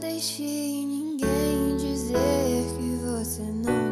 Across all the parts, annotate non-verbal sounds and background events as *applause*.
Deixe ninguém dizer que você não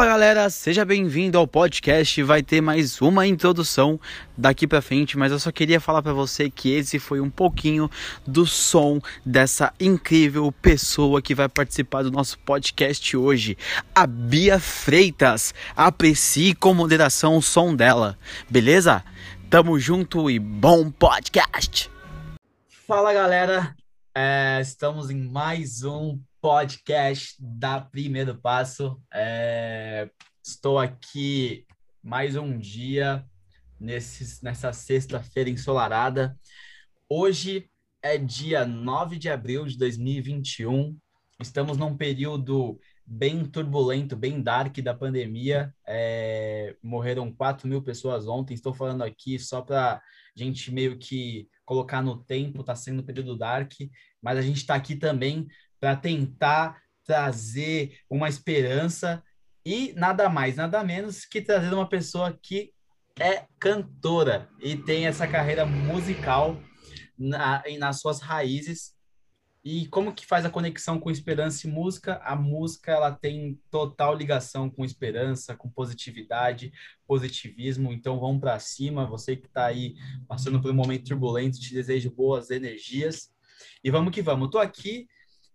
Fala galera, seja bem-vindo ao podcast. Vai ter mais uma introdução daqui pra frente, mas eu só queria falar pra você que esse foi um pouquinho do som dessa incrível pessoa que vai participar do nosso podcast hoje, a Bia Freitas. Aprecie com moderação o som dela, beleza? Tamo junto e bom podcast! Fala galera, É, estamos em mais um podcast da Primeiro Passo. É, estou aqui mais um dia nesse, nessa sexta-feira ensolarada. Hoje é dia 9 de abril de 2021. Estamos num período bem turbulento, bem dark da pandemia. É, morreram 4 mil pessoas ontem. Estou falando aqui só para gente meio que colocar no tempo, está sendo um período dark, mas a gente está aqui também para tentar trazer uma esperança e nada mais, nada menos que trazer uma pessoa que é cantora e tem essa carreira musical na, nas suas raízes. E como que faz a conexão com esperança e música? A música ela tem total ligação com esperança, com positividade, positivismo. Então vamos para cima. Você que está aí passando por um momento turbulento, te desejo boas energias. E vamos que vamos. Estou aqui,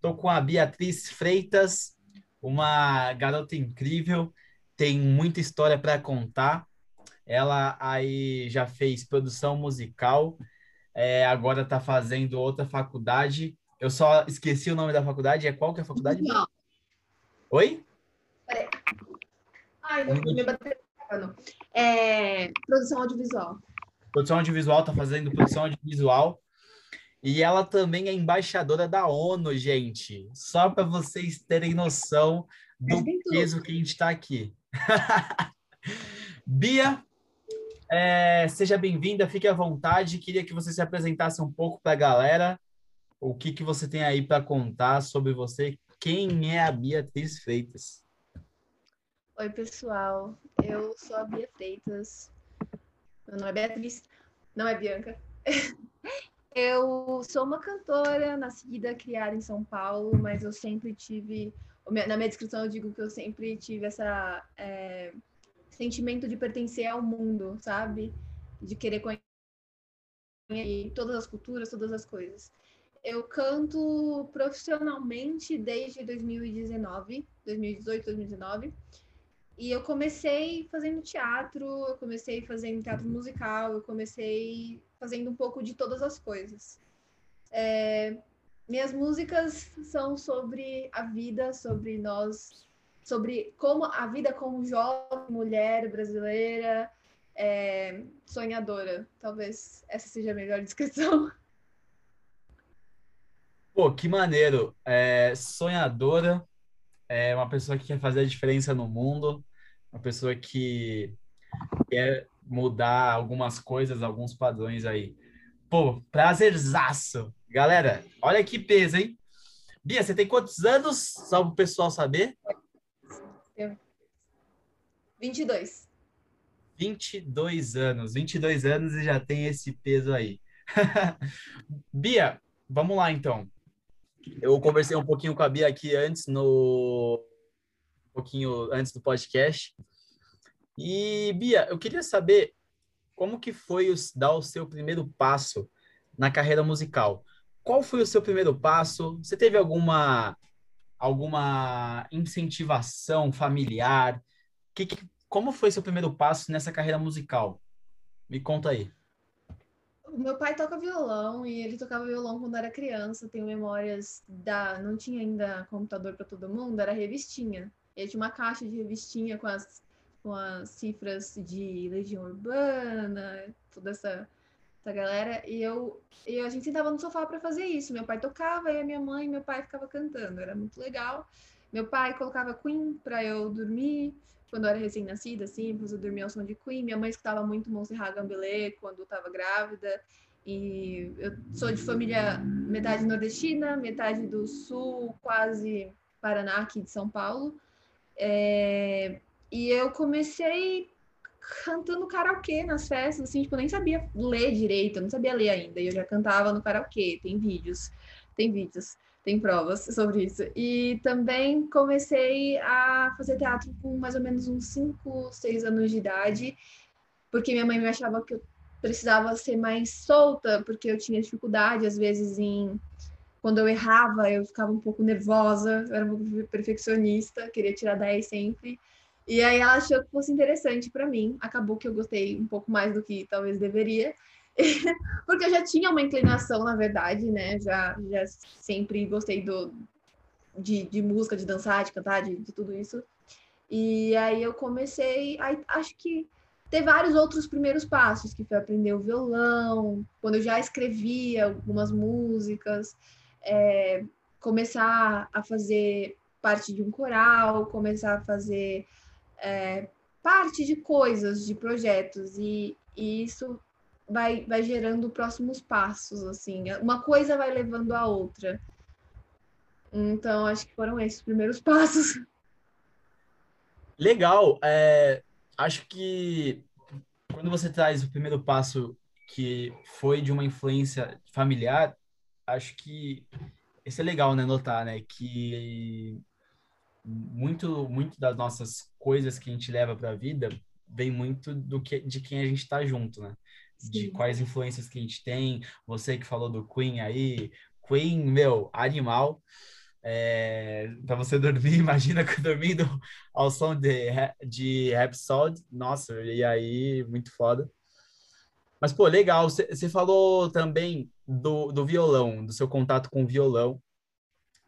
estou com a Beatriz Freitas, uma garota incrível, tem muita história para contar. Ela aí já fez produção musical, é, agora está fazendo outra faculdade. Eu só esqueci o nome da faculdade. É qual que é a faculdade? Não. Oi? Peraí. Ai, não me bateu. É, produção audiovisual. Produção audiovisual, está fazendo produção audiovisual. E ela também é embaixadora da ONU, gente. Só para vocês terem noção do peso que a gente está aqui. *laughs* Bia, é, seja bem-vinda, fique à vontade. Queria que você se apresentasse um pouco para a galera. O que, que você tem aí para contar sobre você? Quem é a Beatriz Freitas? Oi, pessoal. Eu sou a Bia Freitas. Meu nome é Beatriz, não é Bianca. *laughs* Eu sou uma cantora, nascida, criada em São Paulo, mas eu sempre tive. Na minha descrição, eu digo que eu sempre tive essa é, sentimento de pertencer ao mundo, sabe? De querer conhecer todas as culturas, todas as coisas. Eu canto profissionalmente desde 2019, 2018, 2019. E eu comecei fazendo teatro, eu comecei fazendo teatro musical, eu comecei fazendo um pouco de todas as coisas. É, minhas músicas são sobre a vida, sobre nós, sobre como a vida como jovem mulher brasileira, é, sonhadora. Talvez essa seja a melhor *laughs* descrição. Pô, que maneiro. É, sonhadora, é uma pessoa que quer fazer a diferença no mundo, uma pessoa que quer mudar algumas coisas, alguns padrões aí. Pô, prazerzaço. Galera, olha que peso, hein? Bia, você tem quantos anos? Só para o pessoal saber. 22. 22 anos. 22 anos e já tem esse peso aí. *laughs* Bia, vamos lá então. Eu conversei um pouquinho com a Bia aqui antes no pouquinho antes do podcast. E Bia, eu queria saber como que foi os, dar o seu primeiro passo na carreira musical. Qual foi o seu primeiro passo? Você teve alguma alguma incentivação familiar? Que, que, como foi seu primeiro passo nessa carreira musical? Me conta aí. Meu pai toca violão e ele tocava violão quando era criança. Tenho memórias da. Não tinha ainda computador para todo mundo, era revistinha. Ele tinha uma caixa de revistinha com as, com as cifras de Legião Urbana, toda essa, essa galera. E eu e a gente sentava no sofá para fazer isso. Meu pai tocava e a minha mãe e meu pai ficava cantando. Era muito legal. Meu pai colocava Queen para eu dormir quando eu era recém-nascida, assim, eu dormia ao som de Queen. Minha mãe escutava muito Montserrat Gambelé quando estava grávida. E eu sou de família metade nordestina, metade do sul, quase Paraná, aqui de São Paulo. É... E eu comecei cantando karaokê nas festas, assim, tipo, eu nem sabia ler direito, eu não sabia ler ainda, e eu já cantava no karaokê, tem vídeos, tem vídeos tem provas sobre isso. E também comecei a fazer teatro com mais ou menos uns 5, 6 anos de idade, porque minha mãe me achava que eu precisava ser mais solta, porque eu tinha dificuldade, às vezes, em. Quando eu errava, eu ficava um pouco nervosa, eu era um pouco perfeccionista, queria tirar 10 sempre. E aí ela achou que fosse interessante para mim. Acabou que eu gostei um pouco mais do que talvez deveria. *laughs* porque eu já tinha uma inclinação, na verdade, né? Já, já sempre gostei do, de, de música, de dançar, de cantar, de, de tudo isso. E aí eu comecei, aí, acho que ter vários outros primeiros passos, que foi aprender o violão, quando eu já escrevia algumas músicas, é, começar a fazer parte de um coral, começar a fazer é, parte de coisas, de projetos, e, e isso vai, vai gerando próximos passos, assim. Uma coisa vai levando a outra. Então, acho que foram esses primeiros *laughs* passos. Legal. É, acho que quando você traz o primeiro passo que foi de uma influência familiar, acho que isso é legal, né? Notar, né? Que muito, muito das nossas coisas que a gente leva para a vida vem muito do que de quem a gente está junto, né? de quais influências que a gente tem. Você que falou do Queen aí, Queen, meu, animal. É, para você *laughs* dormir, imagina dormindo ao som de, de Rhapsody, nossa, e aí, muito foda. Mas, pô, legal, você falou também do, do violão, do seu contato com o violão,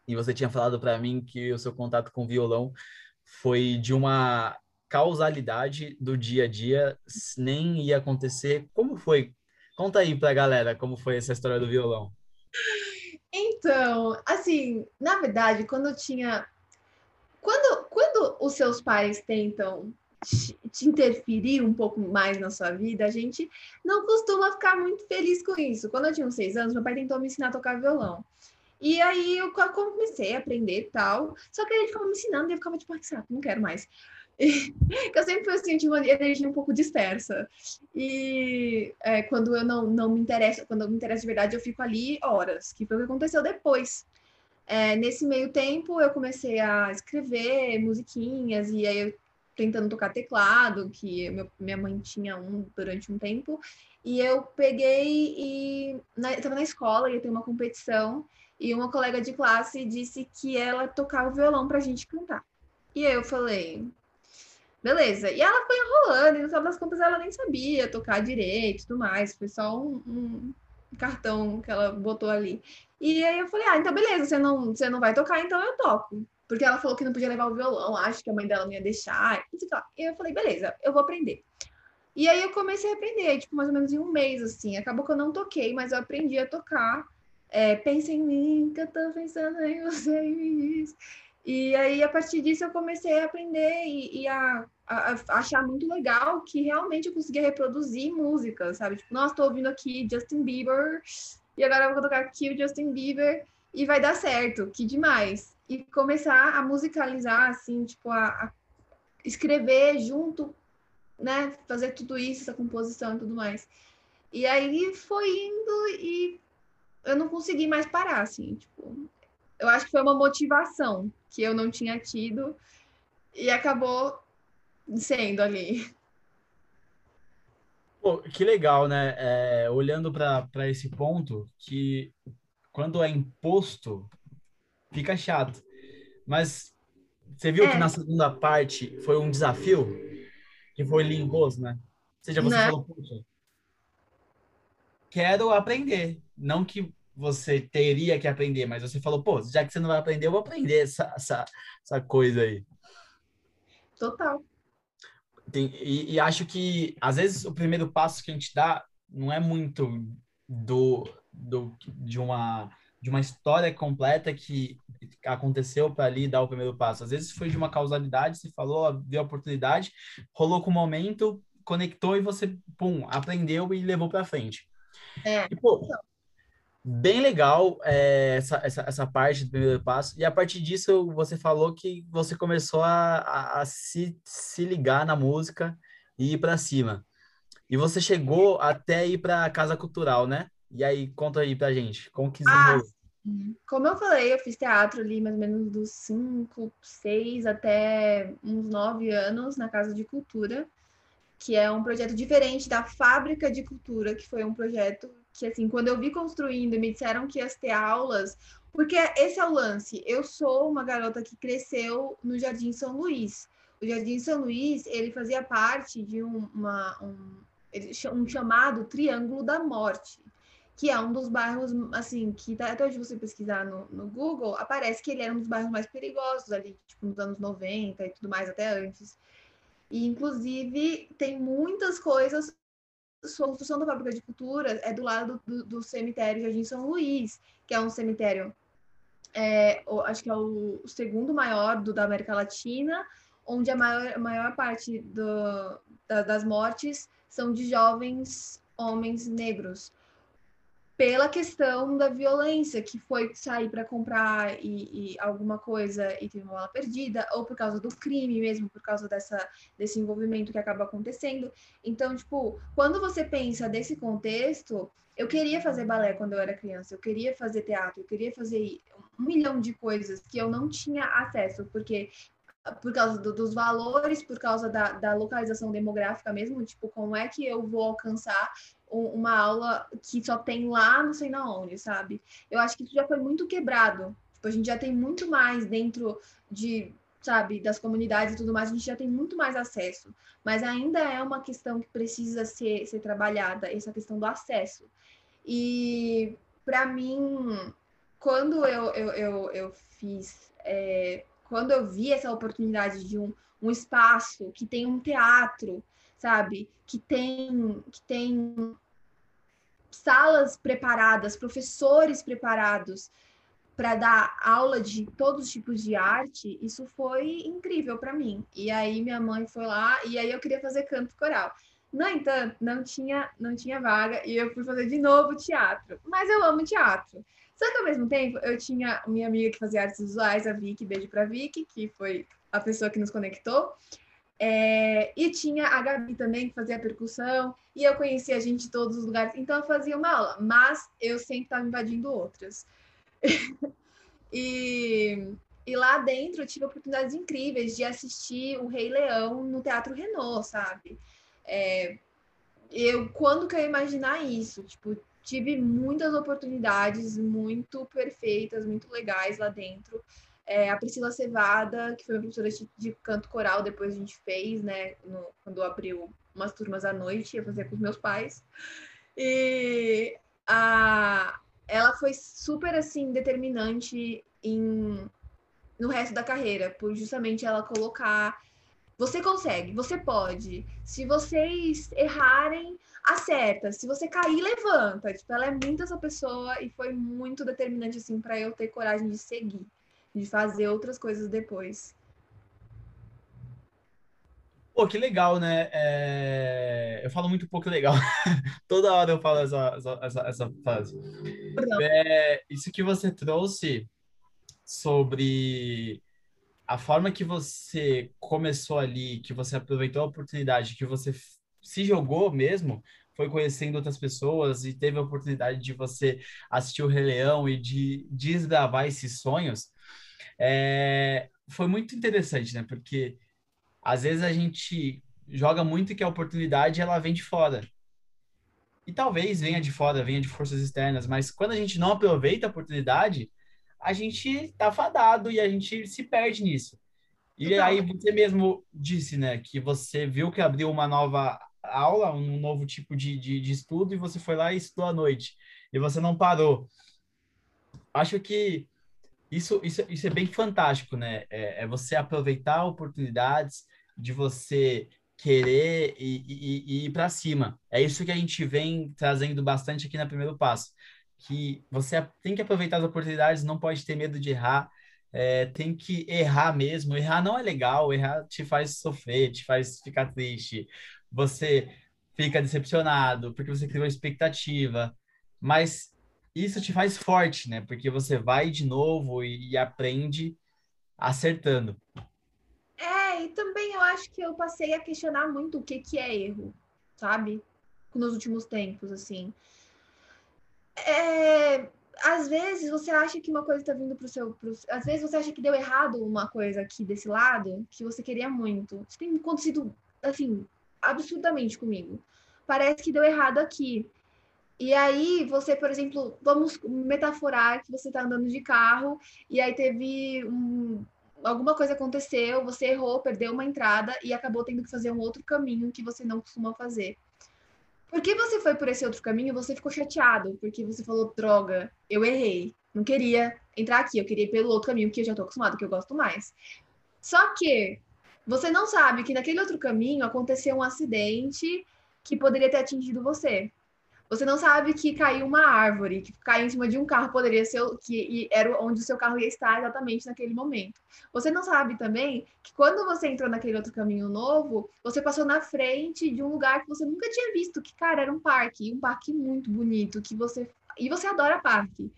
e você tinha falado para mim que o seu contato com o violão foi de uma causalidade do dia a dia nem ia acontecer. Como foi? Conta aí pra galera como foi essa história do violão. Então, assim, na verdade, quando eu tinha. Quando, quando os seus pais tentam te, te interferir um pouco mais na sua vida, a gente não costuma ficar muito feliz com isso. Quando eu tinha uns seis anos, meu pai tentou me ensinar a tocar violão. E aí eu comecei a aprender e tal. Só que ele ficava me ensinando e eu ficava tipo, ah, não quero mais. que *laughs* eu sempre fui assim, de uma energia um pouco dispersa. E é, quando eu não, não me interesso, quando eu me interesso de verdade, eu fico ali horas, que foi o que aconteceu depois. É, nesse meio tempo, eu comecei a escrever musiquinhas, e aí eu tentando tocar teclado, que meu, minha mãe tinha um durante um tempo, e eu peguei e estava na escola, ia ter uma competição, e uma colega de classe disse que ela tocava violão para a gente cantar. E aí eu falei, Beleza. E ela foi enrolando, e no final das contas ela nem sabia tocar direito e tudo mais. Foi só um, um, cartão que ela botou ali. E aí eu falei, ah, então beleza, você não, você não vai tocar, então eu toco. Porque ela falou que não podia levar o violão, acho que a mãe dela não ia deixar. E eu falei, beleza, eu vou aprender. E aí eu comecei a aprender, tipo, mais ou menos em um mês, assim. Acabou que eu não toquei, mas eu aprendi a tocar. É, pensa em mim, que eu tô pensando em você e diz. E aí, a partir disso, eu comecei a aprender e, e a, a, a, achar muito legal que realmente eu conseguia reproduzir música, sabe? Tipo, nossa, tô ouvindo aqui Justin Bieber, e agora eu vou tocar aqui o Justin Bieber, e vai dar certo, que demais. E começar a musicalizar, assim, tipo, a, a escrever junto, né? Fazer tudo isso, essa composição e tudo mais. E aí foi indo e eu não consegui mais parar, assim, tipo, eu acho que foi uma motivação que eu não tinha tido e acabou sendo ali. Pô, que legal, né? É, olhando para esse ponto, que quando é imposto, fica chato. Mas você viu É. que na segunda parte foi um desafio? Que foi Limbos, né? Ou seja, você Né? falou, poxa, quero aprender. Não que você teria que aprender, mas você falou, pô, já que você não vai aprender, eu vou aprender essa, essa, essa coisa aí. Total. Tem- e, e acho que, às vezes, o primeiro passo que a gente dá não é muito do, do, de, uma, de uma história completa que aconteceu para ali dar o primeiro passo. Às vezes foi de uma causalidade, você falou, viu a oportunidade, rolou com o momento, conectou e você, pum, aprendeu e levou para frente. É. E, pô, bem legal é, essa, essa, essa parte do primeiro passo. E a partir disso, você falou que você começou a, a, a se, se ligar na música e ir para cima. E você chegou até ir para a Casa Cultural, né? E aí, conta aí pra gente, como que Ah, desenrolou? Como eu falei, eu fiz teatro ali mais ou menos dos 5, 6 até uns 9 anos na Casa de Cultura, que é um projeto diferente da Fábrica de Cultura, que foi um projeto que, assim, quando eu vi construindo e me disseram que ia ter aulas, porque esse é o lance, eu sou uma garota que cresceu no Jardim São Luís. O Jardim São Luís, ele fazia parte de um, uma, um, um chamado Triângulo da Morte que é um dos bairros, assim, que tá- até hoje você pesquisar no, no Google, aparece que ele era um dos bairros mais perigosos ali, tipo, nos anos 90 e tudo mais, até antes. E, inclusive, tem muitas coisas. A construção da fábrica de cultura é do lado do, do cemitério Jardim São Luís, que é um cemitério, é, acho que é o, o segundo maior do, da América Latina, onde a maior, a maior parte do, da- das mortes são de jovens homens negros pela questão da violência, que foi sair para comprar e, e alguma coisa e teve uma bala perdida, ou por causa do crime mesmo, por causa dessa, desse envolvimento que acaba acontecendo. Então, tipo, quando você pensa desse contexto, eu queria fazer balé quando eu era criança, eu queria fazer teatro, eu queria fazer um milhão de coisas que eu não tinha acesso, porque por causa do- dos valores, por causa da, da localização demográfica mesmo, tipo, como é que eu vou alcançar um- uma aula que só tem lá não sei na onde, sabe? Eu acho que isso já foi muito quebrado. Tipo, a gente já tem muito mais dentro de, sabe, das comunidades e tudo mais, a gente já tem muito mais acesso. Mas ainda é uma questão que precisa ser, ser trabalhada, essa questão do acesso. E, para mim, quando eu, eu, eu, eu fiz, é, quando eu vi essa oportunidade de um, um espaço que tem um teatro, sabe? Que tem, que tem salas preparadas, professores preparados para dar aula de todos os tipos de arte, isso foi incrível para mim. E aí minha mãe foi lá e aí eu queria fazer canto coral. No entanto, não tinha, não tinha vaga e eu fui fazer de novo teatro. Mas eu amo teatro. Só que ao mesmo tempo, eu tinha minha amiga que fazia artes visuais, a Vicky, beijo pra Vicky, que foi a pessoa que nos conectou. É, e tinha a Gabi também, que fazia percussão, e eu conhecia a gente de todos os lugares, então eu fazia uma aula, mas eu sempre estava invadindo outras. *laughs* e, e lá dentro eu tive oportunidades incríveis de assistir o Rei Leão no Teatro Renault, sabe? É, eu, quando que eu ia imaginar isso? Tipo, tive muitas oportunidades muito perfeitas, muito legais lá dentro. É, a Priscila Cevada, que foi uma professora de, canto coral, depois a gente fez, né, no, quando abriu umas turmas à noite, ia fazer com os meus pais. E a, ela foi super, assim, determinante em, no resto da carreira, por justamente ela colocar você consegue, você pode. Se vocês errarem, acerta. Se você cair, levanta. Tipo, ela é muito essa pessoa e foi muito determinante assim para eu ter coragem de seguir, de fazer outras coisas depois. Pô, que legal, né? É, Eu falo muito pouco legal. *laughs* Toda hora eu falo essa, essa, essa, essa frase. É, isso que você trouxe sobre a forma que você começou ali, que você aproveitou a oportunidade, que você se jogou mesmo, foi conhecendo outras pessoas e teve a oportunidade de você assistir o Rei Leão e de desbravar esses sonhos, é, foi muito interessante, né? Porque às vezes a gente joga muito que a oportunidade ela vem de fora. E talvez venha de fora, venha de forças externas, mas quando a gente não aproveita a oportunidade, a gente tá fadado e a gente se perde nisso. E Total. aí você mesmo disse, né, que você viu que abriu uma nova aula, um novo tipo de, de, de estudo, e você foi lá e estudou à noite. E você não parou. Acho que isso, isso, isso é bem fantástico, né? É, é você aproveitar oportunidades de você querer e, e, e ir para cima. É isso que a gente vem trazendo bastante aqui na Primeiro Passo. Que você tem que aproveitar as oportunidades, não pode ter medo de errar, é, tem que errar mesmo. Errar não é legal, errar te faz sofrer, te faz ficar triste. Você fica decepcionado porque você criou expectativa, mas isso te faz forte, né? Porque você vai de novo e, e aprende acertando. É, e também eu acho que eu passei a questionar muito o que, que é erro, sabe? Nos últimos tempos, assim. É, às vezes você acha que uma coisa está vindo pro seu. Pro, às vezes você acha que deu errado uma coisa aqui desse lado que você queria muito. Isso tem acontecido, assim, absurdamente comigo. Parece que deu errado aqui. E aí, você, por exemplo, vamos metaforar que você está andando de carro e aí teve um, alguma coisa aconteceu, você errou, perdeu uma entrada e acabou tendo que fazer um outro caminho que você não costuma fazer. Porque você foi por esse outro caminho, você ficou chateado, porque você falou, droga, eu errei. Não queria entrar aqui, eu queria ir pelo outro caminho que eu já tô acostumado, que eu gosto mais. Só que você não sabe que naquele outro caminho aconteceu um acidente que poderia ter atingido você. Você não sabe que caiu uma árvore, que caiu em cima de um carro, poderia ser que era onde o seu carro ia estar exatamente naquele momento. Você não sabe também que quando você entrou naquele outro caminho novo, você passou na frente de um lugar que você nunca tinha visto, que cara, era um parque, um parque muito bonito, que você e você adora parque.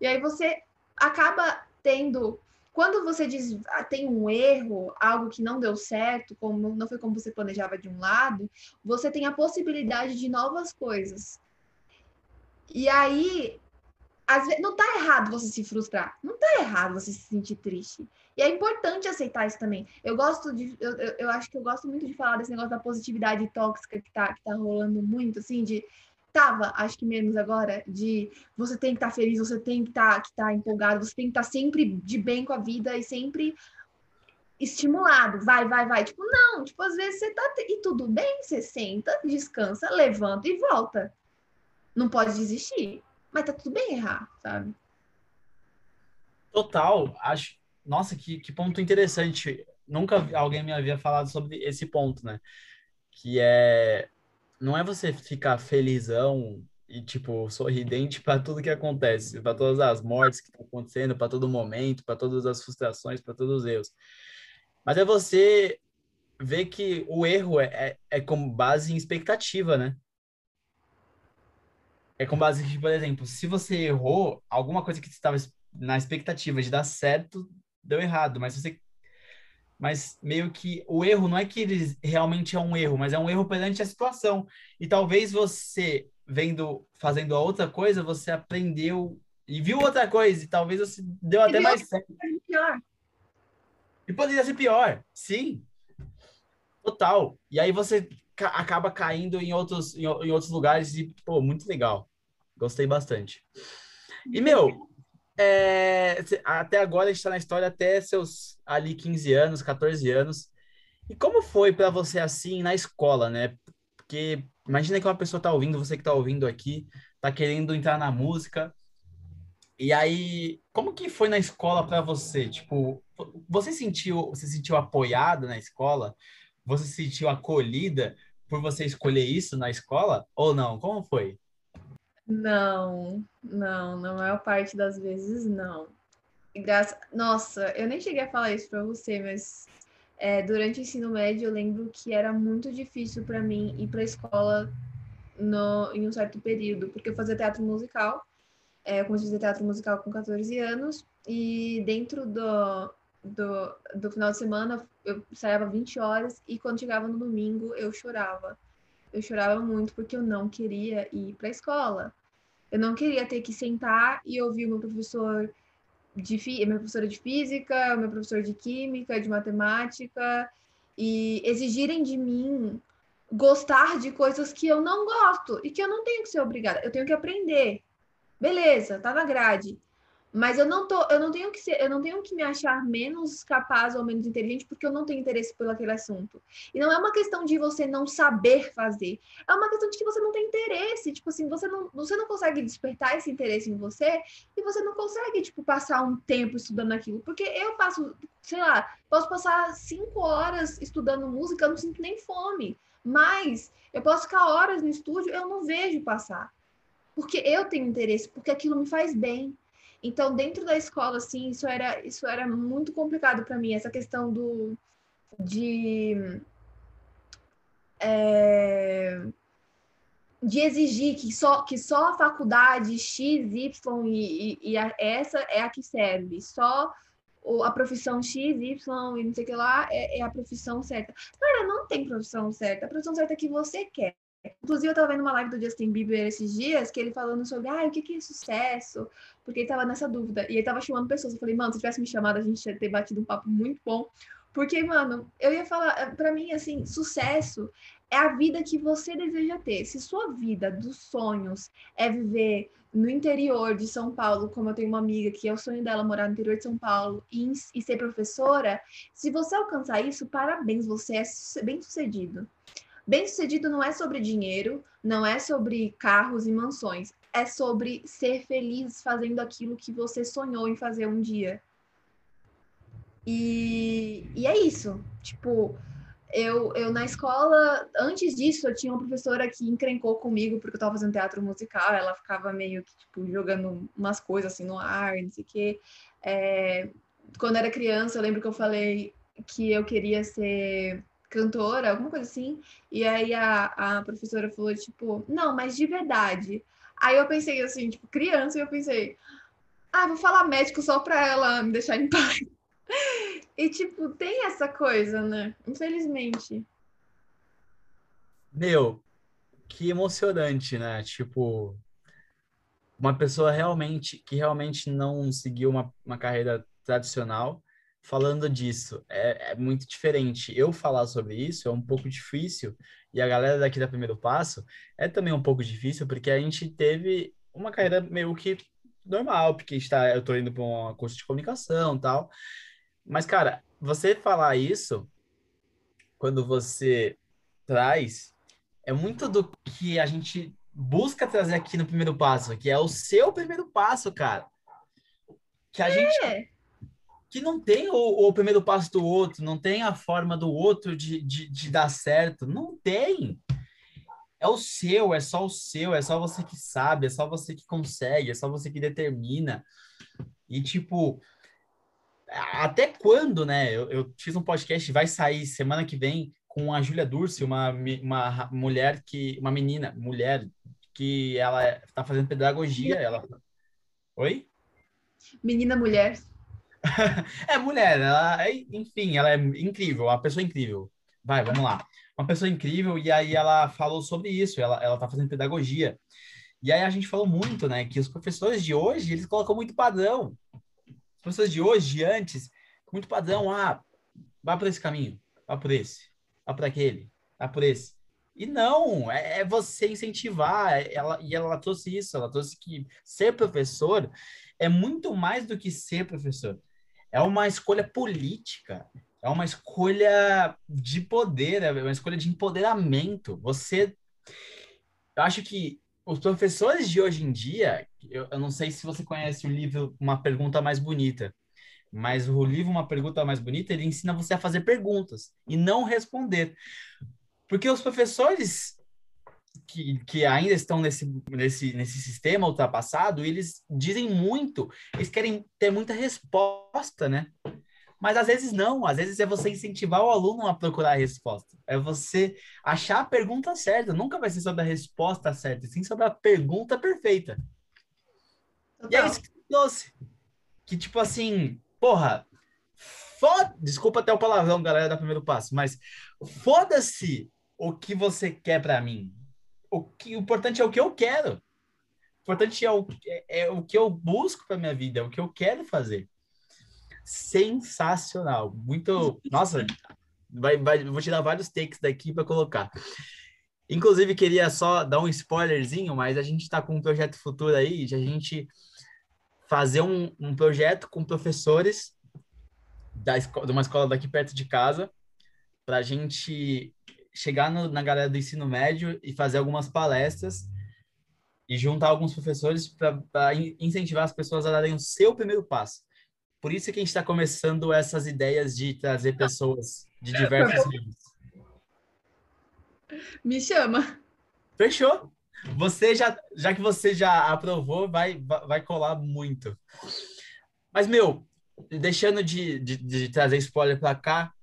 E aí você acaba tendo quando você diz ah, tem um erro, algo que não deu certo, como não foi como você planejava de um lado, você tem a possibilidade de novas coisas. E aí, às vezes, não tá errado você se frustrar, não tá errado você se sentir triste. E é importante aceitar isso também. Eu gosto de, eu, eu, eu acho que eu gosto muito de falar desse negócio da positividade tóxica que tá, que tá rolando muito, assim, de tava, acho que menos agora, de você tem que estar tá feliz, você tem que estar tá, que tá empolgado, você tem que estar tá sempre de bem com a vida e sempre estimulado, vai, vai, vai. Tipo, não, tipo, às vezes você tá e tudo bem, você senta, descansa, levanta e volta não pode desistir. Mas tá tudo bem errar, sabe? Total. Acho. Nossa, que, que ponto interessante. Nunca alguém me havia falado sobre esse ponto, né? Que é. Não é você ficar felizão e, tipo, sorridente para tudo que acontece, para todas as mortes que estão acontecendo, para todo momento, para todas as frustrações, para todos os erros. Mas é você ver que o erro é, é, é com base em expectativa, né? É com base que, por exemplo, se você errou, alguma coisa que você estava na expectativa de dar certo, deu errado. Mas você. Mas meio que o erro não é que ele realmente é um erro, mas é um erro perante a situação. E talvez você, vendo, fazendo a outra coisa, você aprendeu e viu outra coisa, e talvez você deu até mais certo. Pior. E poderia ser pior, sim. Total. E aí você ca acaba caindo em outros, em, em, outros lugares e, pô, muito legal. Gostei bastante. E, meu, é, até agora a gente tá na história até seus ali 15 anos, 14 anos. E como foi para você assim na escola, né? Porque imagina que uma pessoa tá ouvindo, você que tá ouvindo aqui, tá querendo entrar na música. E aí, como que foi na escola para você? Tipo, você sentiu, você sentiu apoiado na escola? Você se sentiu acolhida por você escolher isso na escola ou não? Como foi? Não, não, na maior parte das vezes não. Graça... Nossa, eu nem cheguei a falar isso para você, mas é, durante o ensino médio eu lembro que era muito difícil para mim ir para a escola no, em um certo período, porque eu fazia teatro musical. É, eu comecei a fazer teatro musical com 14 anos e dentro do, do, do final de semana eu saía 20 horas e quando chegava no domingo eu chorava. Eu chorava muito porque eu não queria ir para a escola. Eu não queria ter que sentar e ouvir o meu professor de minha professora de física, o meu professor de química, de matemática e exigirem de mim gostar de coisas que eu não gosto e que eu não tenho que ser obrigada. Eu tenho que aprender. Beleza, tá na grade. Mas eu não tô, eu não tenho que ser, eu não tenho que me achar menos capaz ou menos inteligente porque eu não tenho interesse por aquele assunto. E não é uma questão de você não saber fazer, é uma questão de que você não tem interesse, tipo assim, você não, você não consegue despertar esse interesse em você e você não consegue, tipo, passar um tempo estudando aquilo, porque eu passo, sei lá, posso passar cinco horas estudando música, eu não sinto nem fome, mas eu posso ficar horas no estúdio, eu não vejo passar. Porque eu tenho interesse, porque aquilo me faz bem. Então, dentro da escola, assim, isso era, isso era muito complicado para mim, essa questão do de é, de exigir que só que só a faculdade X, Y e, e, e a, essa é a que serve, só a profissão X, Y e não sei o que lá é, é a profissão certa. Cara, não tem profissão certa, a profissão certa é que você quer. Inclusive, eu estava vendo uma live do Justin Bieber esses dias, que ele falando sobre, ah, o que, que é sucesso? Porque ele estava nessa dúvida. E ele estava chamando pessoas. Eu falei, mano, se tivesse me chamado, a gente ia ter batido um papo muito bom. Porque, mano, eu ia falar, para mim, assim, sucesso é a vida que você deseja ter. Se sua vida dos sonhos é viver no interior de São Paulo, como eu tenho uma amiga que é o sonho dela morar no interior de São Paulo e, e ser professora, se você alcançar isso, parabéns, você é bem sucedido. Bem-sucedido não é sobre dinheiro, não é sobre carros e mansões, é sobre ser feliz fazendo aquilo que você sonhou em fazer um dia. E, e é isso. Tipo, eu, eu na escola, antes disso, eu tinha uma professora que encrencou comigo porque eu estava fazendo teatro musical, ela ficava meio que, tipo, jogando umas coisas assim no ar, não sei o quê. É, quando era criança, eu lembro que eu falei que eu queria ser cantora, alguma coisa assim. E aí a, a professora falou, tipo, não, mas de verdade. Aí eu pensei assim, tipo, criança, e eu pensei, ah, vou falar médico só pra ela me deixar em *laughs* paz. E, tipo, tem essa coisa, né? Infelizmente. Meu, que emocionante, né? Tipo, uma pessoa realmente que realmente não seguiu uma, uma carreira tradicional falando disso. É, é, muito diferente. Eu falar sobre isso é um pouco difícil, e a galera daqui da Primeiro Passo é também um pouco difícil, porque a gente teve uma carreira meio que normal, porque está, eu estou indo para um curso de comunicação tal. Mas, cara, você falar isso, quando você traz, é muito do que a gente busca trazer aqui no primeiro passo, que é o seu primeiro passo, cara. Que a é. gente que não tem o, o, primeiro passo do outro, não tem a forma do outro de, de, de, dar certo. Não tem. É o seu, é só o seu, é só você que sabe, é só você que consegue, é só você que determina. E, tipo, até quando, né? Eu, eu fiz um podcast, vai sair semana que vem com a Júlia Durce, uma, uma mulher que. Uma menina, mulher, que ela está fazendo pedagogia. Ela... Oi? Menina mulher. *laughs* é mulher, ela, é, enfim, ela é incrível, uma pessoa incrível. Vai, vamos lá. Uma pessoa incrível, e aí ela falou sobre isso, ela, ela tá fazendo pedagogia. E aí a gente falou muito, né, que os professores de hoje, eles colocam muito padrão. Os professores de hoje, de antes, muito padrão, ah, vá por esse caminho, vá por esse, vá por aquele, vá por esse. E não, é, é você incentivar, é, ela, e ela trouxe isso, ela trouxe que ser professor é muito mais do que ser professor é uma escolha política, é uma escolha de poder, é uma escolha de empoderamento. Você. Eu acho que os professores de hoje em dia, eu, eu não sei se você conhece o livro Uma Pergunta Mais Bonita, mas o livro Uma Pergunta Mais Bonita, ele ensina você a fazer perguntas e não responder. Porque os professores que, que ainda estão nesse, nesse, nesse sistema ultrapassado, eles dizem muito, eles querem ter muita resposta, né? Mas às vezes não, às vezes é você incentivar o aluno a procurar a resposta. É você achar a pergunta certa. Nunca vai ser sobre a resposta certa, sim sobre a pergunta perfeita. Total. E é isso que trouxe. Que tipo assim, porra, foda desculpa até o palavrão, galera, da primeiro passo, mas foda-se o que você quer para mim o que o importante é o que eu quero. O importante é o, é, é o que eu busco para minha vida, é o que eu quero fazer. Sensacional. Muito. Nossa, vai, vai, vou tirar vários takes daqui para colocar. Inclusive, queria só dar um spoilerzinho, mas a gente está com um projeto futuro aí, de a gente fazer um, um projeto com professores da escola, de uma escola daqui perto de casa, para a gente chegar no, na galera do ensino médio e fazer algumas palestras e juntar alguns professores para incentivar as pessoas a darem o seu primeiro passo. Por isso que a gente está começando essas ideias de trazer pessoas de diversos *laughs* níveis. Me chama. Fechou. Você já, já que você já aprovou, vai, vai colar muito. Mas, meu, deixando de, de, de trazer spoiler para cá,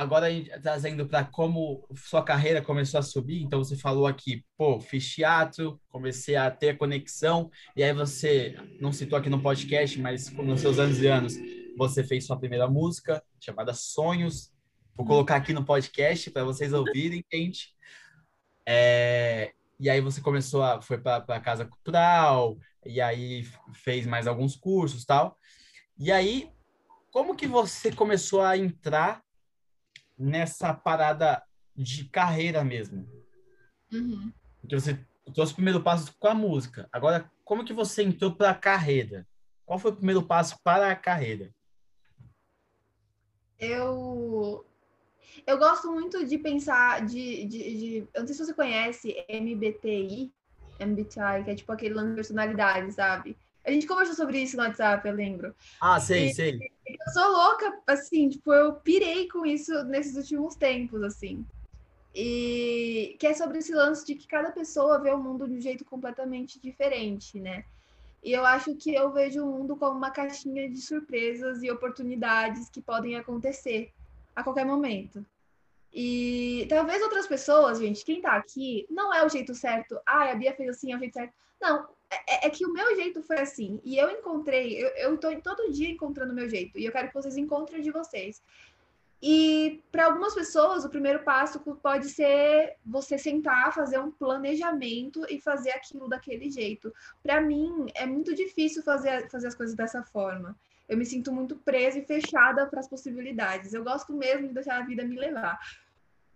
agora trazendo para como sua carreira começou a subir, então você falou aqui, pô, fiz teatro, comecei a ter conexão, e aí você, não citou aqui no podcast, mas nos seus anos e anos, você fez sua primeira música, chamada Sonhos, vou colocar aqui no podcast para vocês ouvirem, gente. É, e aí você começou a, foi para a Casa Cultural, e aí fez mais alguns cursos tal. E aí, como que você começou a entrar nessa parada de carreira mesmo. Uhum. Porque você trouxe o primeiro passo com a música. Agora, como que você entrou para a carreira? Qual foi o primeiro passo para a carreira? Eu eu gosto muito de pensar de, de, de, eu não sei se você conhece MBTI, MBTI, que é tipo aquele lance de personalidade, sabe? A gente conversou sobre isso no WhatsApp, eu lembro. Ah, sei, e, sei. Eu sou louca, assim, tipo, eu pirei com isso nesses últimos tempos, assim. E que é sobre esse lance de que cada pessoa vê o mundo de um jeito completamente diferente, né? E eu acho que eu vejo o mundo como uma caixinha de surpresas e oportunidades que podem acontecer a qualquer momento. E talvez outras pessoas, gente, quem tá aqui, não é o jeito certo. Ah, a Bia fez assim, é o jeito certo. Não, é, é, que o meu jeito foi assim. E eu encontrei, eu, tô todo dia encontrando o meu jeito. E eu quero que vocês encontrem de vocês. E para algumas pessoas, o primeiro passo pode ser você sentar, fazer um planejamento e fazer aquilo daquele jeito. Para mim, é muito difícil fazer, fazer as coisas dessa forma. Eu me sinto muito presa e fechada para as possibilidades. Eu gosto mesmo de deixar a vida me levar.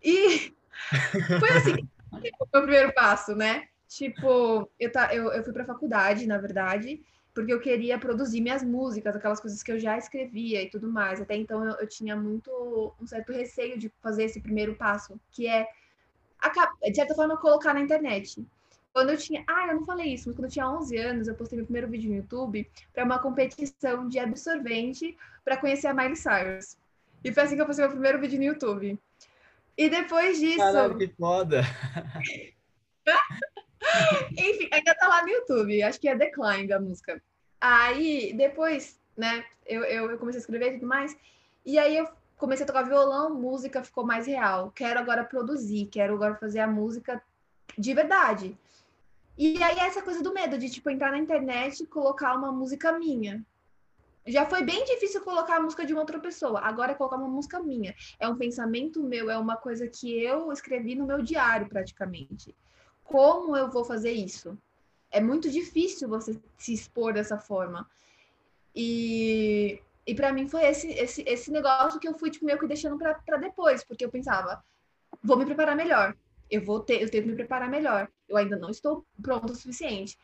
E *laughs* foi assim, *laughs* o meu primeiro passo, né? Tipo, eu, tá, eu, eu fui pra faculdade, na verdade, porque eu queria produzir minhas músicas, aquelas coisas que eu já escrevia e tudo mais. Até então eu, eu tinha muito um certo receio de fazer esse primeiro passo, que é, de certa forma, colocar na internet. Quando eu tinha. Ah, eu não falei isso, mas quando eu tinha 11 anos, eu postei meu primeiro vídeo no YouTube para uma competição de absorvente para conhecer a Miley Cyrus. E foi assim que eu postei meu primeiro vídeo no YouTube. E depois disso. Caralho, que foda! *laughs* *laughs* Enfim, ainda tá lá no YouTube. Acho que é Decline da música. Aí, depois, né, eu, eu, eu comecei a escrever e tudo mais. E aí eu comecei a tocar violão, música ficou mais real. Quero agora produzir, quero agora fazer a música de verdade. E aí essa coisa do medo de tipo entrar na internet e colocar uma música minha. Já foi bem difícil colocar a música de uma outra pessoa. Agora é colocar uma música minha. É um pensamento meu, é uma coisa que eu escrevi no meu diário praticamente como eu vou fazer isso? É muito difícil você se expor dessa forma. E, e para mim foi esse, esse, esse negócio que eu fui tipo, meio que deixando para depois, porque eu pensava, vou me preparar melhor. Eu vou ter, eu tenho que me preparar melhor. Eu ainda não estou pronto o suficiente.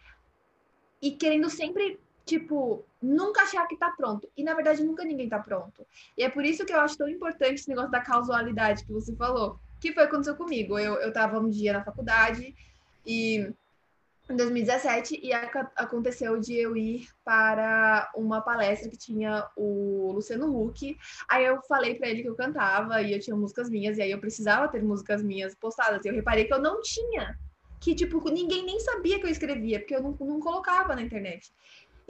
E querendo sempre, tipo, nunca achar que tá pronto. E na verdade nunca ninguém tá pronto. E é por isso que eu acho tão importante esse negócio da causalidade que você falou. Que foi o que aconteceu comigo. Eu, eu tava um dia na faculdade, e em 2017 e aconteceu de eu ir para uma palestra que tinha o Luciano Huck. Aí eu falei para ele que eu cantava e eu tinha músicas minhas e aí eu precisava ter músicas minhas postadas. E eu reparei que eu não tinha, que tipo ninguém nem sabia que eu escrevia porque eu não, não colocava na internet.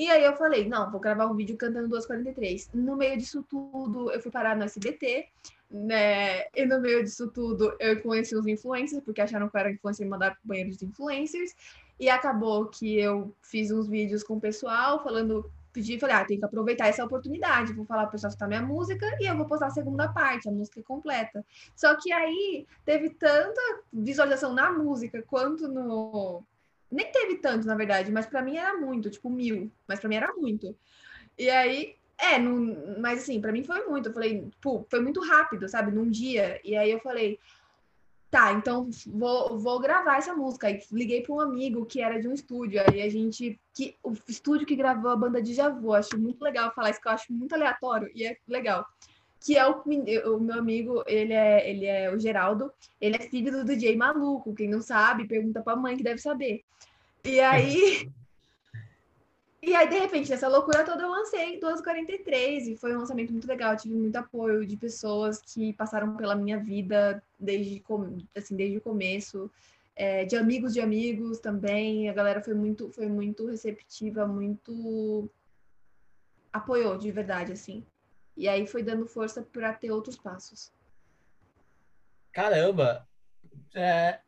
E aí eu falei, não, vou gravar um vídeo cantando 2:43. No meio disso tudo, eu fui parar no SBT né? E no meio disso tudo, eu conheci os influencers, porque acharam que eu era influencer e mandaram pro banheiro de influencers. E acabou que eu fiz uns vídeos com o pessoal falando, pedi, falei, ah, tem que aproveitar essa oportunidade, vou falar pro pessoal escutar minha música e eu vou postar a segunda parte, a música completa. Só que aí teve tanta visualização na música quanto no. Nem teve tanto, na verdade, mas para mim era muito, tipo mil, mas para mim era muito. E aí é, num, mas assim, para mim foi muito. Eu falei, pô, foi muito rápido, sabe? Num dia. E aí eu falei, tá, então vou, vou gravar essa música. Aí liguei para um amigo que era de um estúdio. Aí a gente. Que, o estúdio que gravou a banda de Javu. Acho muito legal falar isso, que eu acho muito aleatório e é legal. Que é o, o meu amigo, ele é, ele é o Geraldo, ele é filho do DJ Maluco. Quem não sabe, pergunta pra mãe que deve saber. E aí. *laughs* E aí, de repente, nessa loucura toda, eu lancei 1243 e foi um lançamento muito legal. Eu tive muito apoio de pessoas que passaram pela minha vida desde, assim, desde o começo, é, de amigos de amigos também. A galera foi muito, foi muito receptiva, muito apoiou de verdade, assim. E aí foi dando força para ter outros passos. Caramba! É,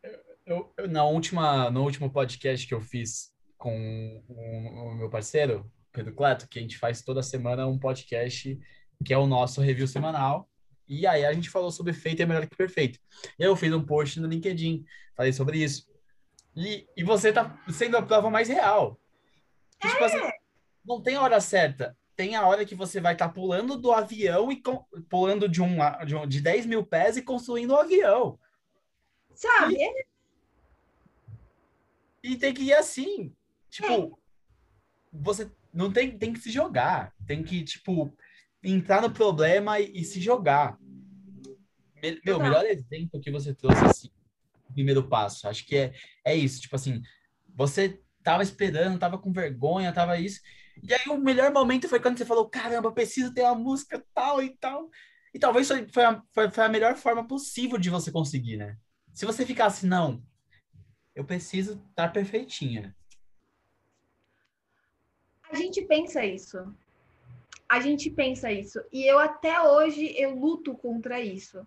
eu, eu, na última, no último podcast que eu fiz com o, o meu parceiro, Pedro Cleto, que a gente faz toda semana um podcast que é o nosso review semanal. E aí a gente falou sobre feito é melhor que perfeito. E eu fiz um post no LinkedIn, falei sobre isso. E, e você tá sendo a prova mais real. Que, tipo assim, não tem hora certa. Tem a hora que você vai estar tá pulando do avião e pulando de, um, de, um, de 10 mil pés e construindo um avião. Sabe? E, e tem que ir assim. Tipo, é. você não tem, tem que se jogar. Tem que, tipo, entrar no problema e, e se jogar. Meu, o melhor exemplo que você trouxe, assim, primeiro passo, acho que é, é isso. Tipo assim, você tava esperando, tava com vergonha, tava isso. E aí o melhor momento foi quando você falou, caramba, preciso ter uma música tal e tal. E talvez foi a, foi, foi a melhor forma possível de você conseguir, né? Se você ficasse, não, eu preciso estar tá perfeitinha. A gente pensa isso. A gente pensa isso. E eu até hoje eu luto contra isso.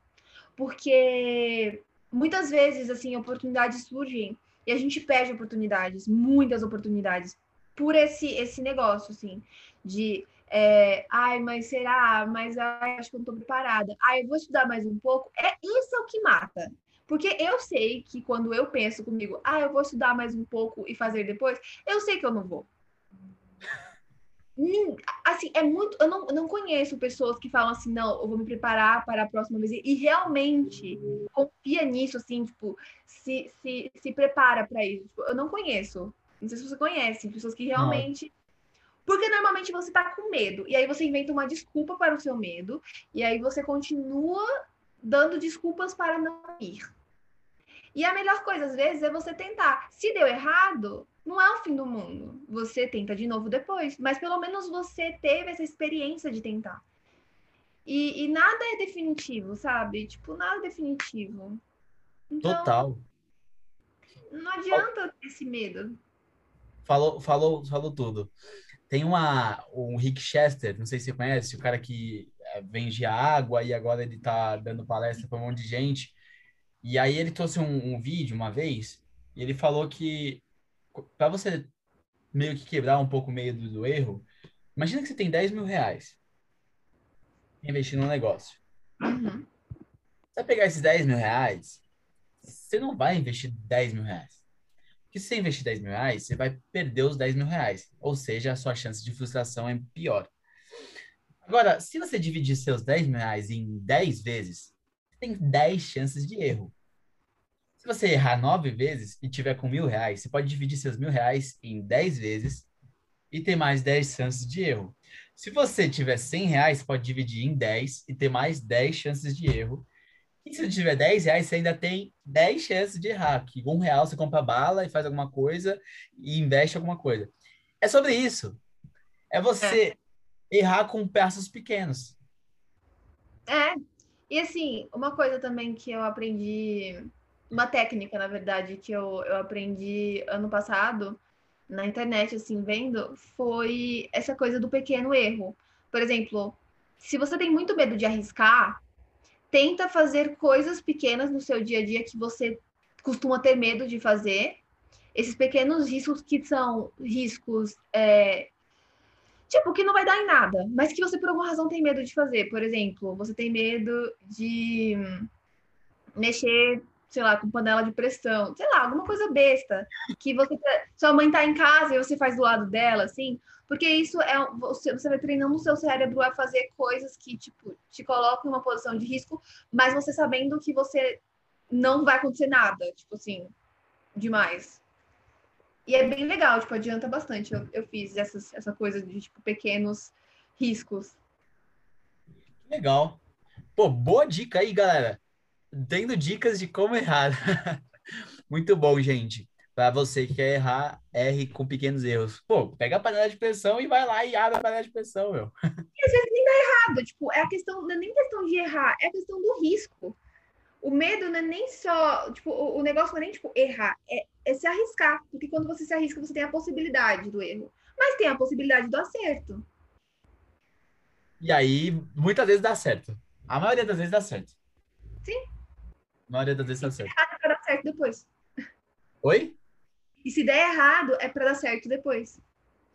Porque muitas vezes assim oportunidades surgem e a gente perde oportunidades, muitas oportunidades por esse esse negócio assim de é, ai, mas será? Mas ai, acho que eu não tô preparada. Ai, eu vou estudar mais um pouco. É isso é o que mata. Porque eu sei que quando eu penso comigo, ah, eu vou estudar mais um pouco e fazer depois, eu sei que eu não vou assim, é muito. Eu não, não conheço pessoas que falam assim, não, eu vou me preparar para a próxima vez. E realmente confia nisso, assim, tipo, se, se, se prepara para isso. Tipo, eu não conheço. Não sei se você conhece, pessoas que realmente. Não. Porque normalmente você tá com medo. E aí você inventa uma desculpa para o seu medo. E aí você continua dando desculpas para não ir. E a melhor coisa, às vezes, é você tentar. Se deu errado, não é o fim do mundo. Você tenta de novo depois, mas pelo menos você teve essa experiência de tentar. E, e nada é definitivo, sabe? Tipo, nada é definitivo. Então, Total. Não adianta ter esse medo. Falou, falou, falou tudo. Tem uma, um Rick Chester, não sei se você conhece, o cara que é, vende água e agora ele tá dando palestra para um monte de gente. E aí ele trouxe um, um vídeo uma vez e ele falou que para você meio que quebrar um pouco o meio do, do, erro, imagina que você tem 10 mil reais investir num negócio. Uhum. Você vai pegar esses 10 mil reais, você não vai investir 10 mil reais. Porque se você investir 10 mil reais, você vai perder os 10 mil reais. Ou seja, a sua chance de frustração é pior. Agora, se você dividir seus 10 mil reais em 10 vezes, você tem 10 chances de erro. Se você errar nove vezes e tiver com mil reais, você pode dividir seus mil reais em dez vezes e ter mais dez chances de erro. Se você tiver cem reais, você pode dividir em dez e ter mais dez chances de erro. E se você tiver dez reais, você ainda tem dez chances de errar. Que um real você compra bala e faz alguma coisa e investe alguma coisa. É sobre isso. É você é. errar com passos pequenos. É. E assim, uma coisa também que eu aprendi uma técnica, na verdade, que eu, eu aprendi ano passado na internet, assim, vendo, foi essa coisa do pequeno erro. Por exemplo, se você tem muito medo de arriscar, tenta fazer coisas pequenas no seu dia a dia que você costuma ter medo de fazer. Esses pequenos riscos que são riscos, é, tipo, que não vai dar em nada, mas que você por alguma razão tem medo de fazer. Por exemplo, você tem medo de mexer sei lá, com panela de pressão, sei lá, alguma coisa besta, que você sua mãe tá em casa e você faz do lado dela, assim, porque isso é você, você vai treinando o seu cérebro a fazer coisas que tipo te colocam em uma posição de risco, mas você sabendo que você não vai acontecer nada, tipo assim, demais. E é bem legal, tipo, adianta bastante. Eu, eu fiz essas, essa coisa de, tipo, pequenos riscos. Legal. Pô, boa dica aí, galera. Tendo dicas de como errar. *laughs* Muito bom, gente. Para você que quer errar, erre com pequenos erros. Pô, pega a panela de pressão e vai lá e abre a panela de pressão, meu. *laughs* E às vezes nem dá errado, tipo, é a questão, não é nem questão de errar, é a questão do risco. O medo não é nem só, tipo, o, o negócio não é nem, tipo, errar, é, é se arriscar. Porque quando você se arrisca, você tem a possibilidade do erro. Mas tem a possibilidade do acerto. E aí, muitas vezes dá certo. A maioria das vezes dá certo. Sim. A maioria das vezes dá certo. Errado pra dar certo depois. Oi? E se der errado, é pra dar certo depois.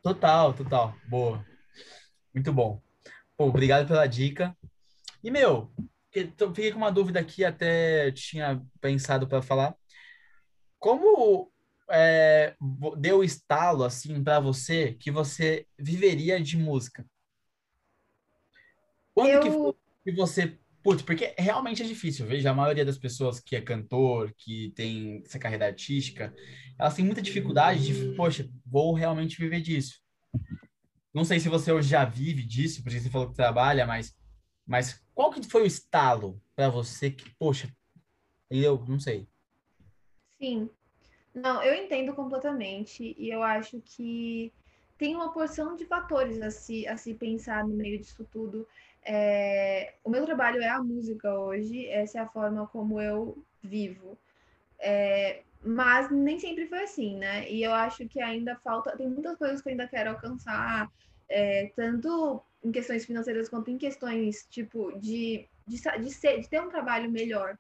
Total, total. Boa. Muito bom. Pô, obrigado pela dica. E, meu, que- tô- fiquei com uma dúvida aqui, até tinha pensado para falar. Como é, deu estalo, assim, para você que você viveria de música? Quando que Eu- foi que você... Putz, porque realmente é difícil, veja, a maioria das pessoas que é cantor, que tem essa carreira artística, elas têm muita dificuldade de, poxa, vou realmente viver disso. Não sei se você hoje já vive disso, porque você falou que trabalha, mas, mas qual que foi o estalo para você que, poxa, eu não sei. Sim. Não, eu entendo completamente e eu acho que tem uma porção de fatores a se, a se pensar no meio disso tudo. É, o meu trabalho é a música hoje, essa é a forma como eu vivo. É, mas nem sempre foi assim, né? E eu acho que ainda falta, tem muitas coisas que eu ainda quero alcançar, é, tanto em questões financeiras quanto em questões, tipo, de, de, de, ser, de ter um trabalho melhor.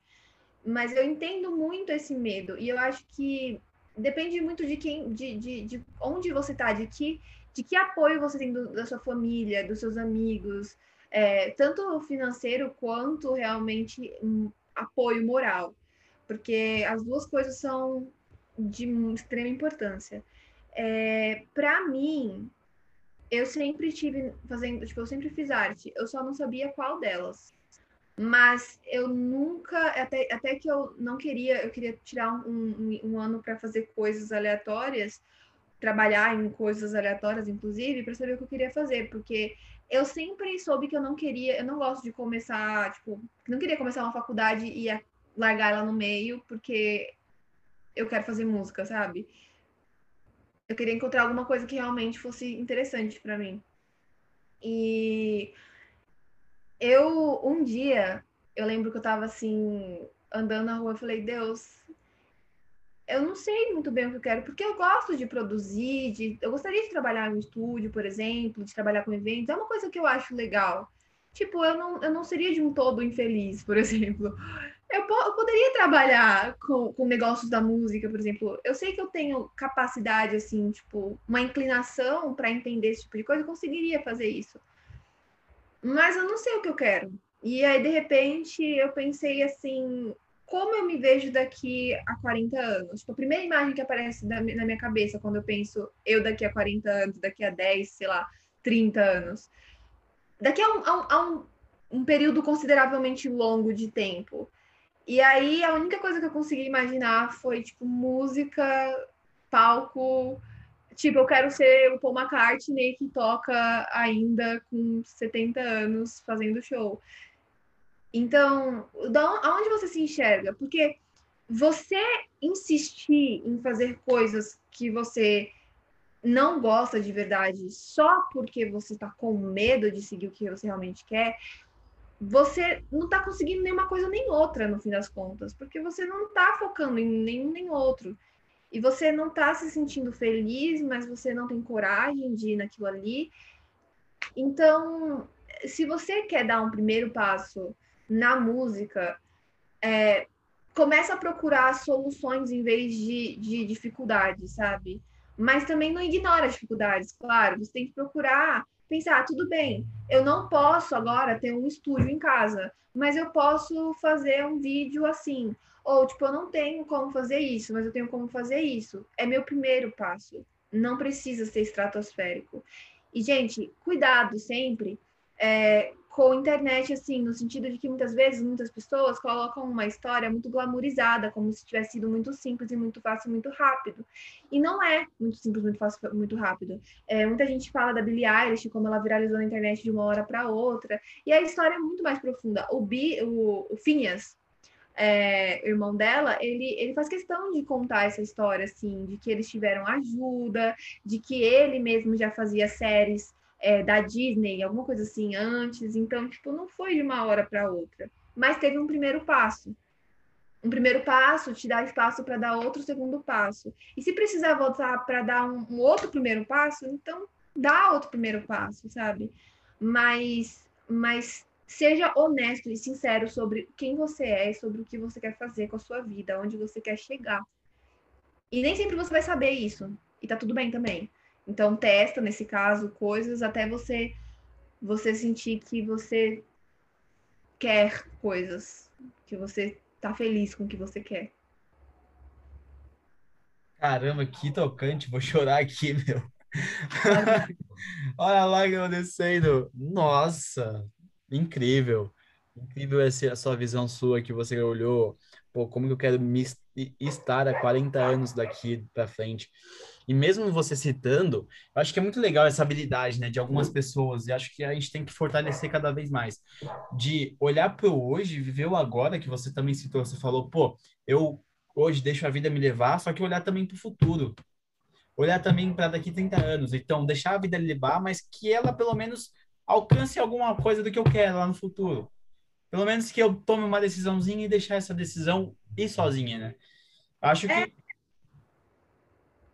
Mas eu entendo muito esse medo e eu acho que depende muito de quem, de, de, de onde você tá, de que, de que apoio você tem do- da sua família, dos seus amigos, é, tanto financeiro quanto realmente um apoio moral, porque as duas coisas são de extrema importância. É, para mim, eu sempre tive fazendo, tipo, eu sempre fiz arte, eu só não sabia qual delas. Mas eu nunca, até, até que eu não queria, eu queria tirar um, um, um ano para fazer coisas aleatórias, trabalhar em coisas aleatórias, inclusive, para saber o que eu queria fazer, porque eu sempre soube que eu não queria, eu não gosto de começar, tipo, não queria começar uma faculdade e largar ela no meio, porque eu quero fazer música, sabe? Eu queria encontrar alguma coisa que realmente fosse interessante para mim. E eu, um dia, eu lembro que eu tava assim, andando na rua, eu falei, Deus, eu não sei muito bem o que eu quero, porque eu gosto de produzir, de, eu gostaria de trabalhar no estúdio, por exemplo, de trabalhar com eventos, é uma coisa que eu acho legal. Tipo, eu não, eu não seria de um todo infeliz, por *laughs* exemplo. Eu, po- eu poderia trabalhar com, com negócios da música, por exemplo. Eu sei que eu tenho capacidade, assim, tipo, uma inclinação para entender esse tipo de coisa, eu conseguiria fazer isso. Mas eu não sei o que eu quero. E aí, de repente, eu pensei assim, como eu me vejo daqui a 40 anos? Tipo, a primeira imagem que aparece na mi- na minha cabeça quando eu penso eu daqui a 40 anos, daqui a 10, sei lá, 30 anos. Daqui a um, a um, a um, um período consideravelmente longo de tempo. E aí, a única coisa que eu consegui imaginar foi, tipo, música, palco. Tipo, eu quero ser o Paul McCartney que toca ainda com 70 anos fazendo show. Então, aonde você se enxerga? Porque você insistir em fazer coisas que você não gosta de verdade só porque você está com medo de seguir o que você realmente quer, você não está conseguindo nenhuma coisa nem outra no fim das contas, porque você não está focando em nenhum nem outro. E você não está se sentindo feliz, mas você não tem coragem de ir naquilo ali. Então, se você quer dar um primeiro passo na música, é, começa a procurar soluções em vez de, de dificuldades, sabe? Mas também não ignora as dificuldades, claro. Você tem que procurar pensar, "Ah, tudo bem, eu não posso agora ter um estúdio em casa, mas eu posso fazer um vídeo assim. Ou, tipo, eu não tenho como fazer isso, mas eu tenho como fazer isso. É meu primeiro passo. Não precisa ser estratosférico. E, gente, cuidado sempre é, com internet, assim, no sentido de que muitas vezes, muitas pessoas colocam uma história muito glamourizada, como se tivesse sido muito simples e muito fácil, muito rápido. E não é muito simples, muito fácil, muito rápido. É, muita gente fala da Billie Eilish, como ela viralizou na internet de uma hora para outra, e a história é muito mais profunda. O, Bi, o, o Phineas, é, irmão dela, ele, ele faz questão de contar essa história, assim, de que eles tiveram ajuda, de que ele mesmo já fazia séries é, da Disney, alguma coisa assim, antes. Então, tipo, não foi de uma hora para outra. Mas teve um primeiro passo. Um primeiro passo te dá espaço para dar outro segundo passo. E se precisar voltar para dar um, um, outro primeiro passo, então dá outro primeiro passo, sabe? Mas, mas seja honesto e sincero sobre quem você é, sobre o que você quer fazer com a sua vida, onde você quer chegar. E nem sempre você vai saber isso. E tá tudo bem também. Então testa nesse caso coisas até você você sentir que você quer coisas, que você tá feliz com o que você quer. Caramba, que tocante, vou chorar aqui, *laughs* meu. *laughs* Olha a lágrima descendo. Nossa, incrível. Incrível essa a sua visão sua que você olhou, pô, como que eu quero me estar há 40 anos daqui para frente. E mesmo você citando, eu acho que é muito legal essa habilidade, né, de algumas pessoas, e acho que a gente tem que fortalecer cada vez mais, de olhar para o hoje, viver o agora, que você também citou, você falou, pô, eu hoje deixo a vida me levar, só que olhar também para o futuro. Olhar também para daqui 30 anos. Então, deixar a vida levar, mas que ela pelo menos alcance alguma coisa do que eu quero lá no futuro. Pelo menos que eu tome uma decisãozinha e deixar essa decisão ir sozinha, né? Acho que é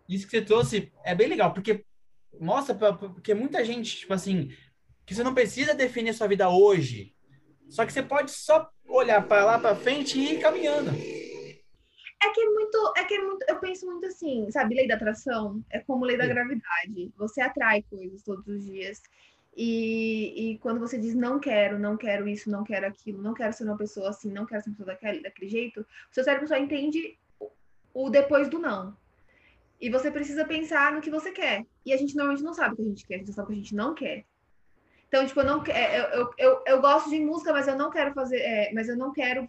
isso que você trouxe é bem legal, porque mostra pra, porque muita gente, tipo assim, que você não precisa definir sua vida hoje. Só que você pode só olhar para lá para frente e ir caminhando. É que é muito, é que é muito, eu penso muito assim, sabe, lei da atração é como lei da Sim. gravidade. Você atrai coisas todos os dias. E, e quando você diz não quero, não quero isso, não quero aquilo, não quero ser uma pessoa assim, não quero ser uma pessoa daquele, daquele jeito, o seu cérebro só entende o depois do não. E você precisa pensar no que você quer. E a gente normalmente não sabe o que a gente quer, a gente sabe o que a gente não quer. Então, tipo, eu não é, eu, eu, eu, eu gosto de música, mas eu não quero fazer, é, mas eu não quero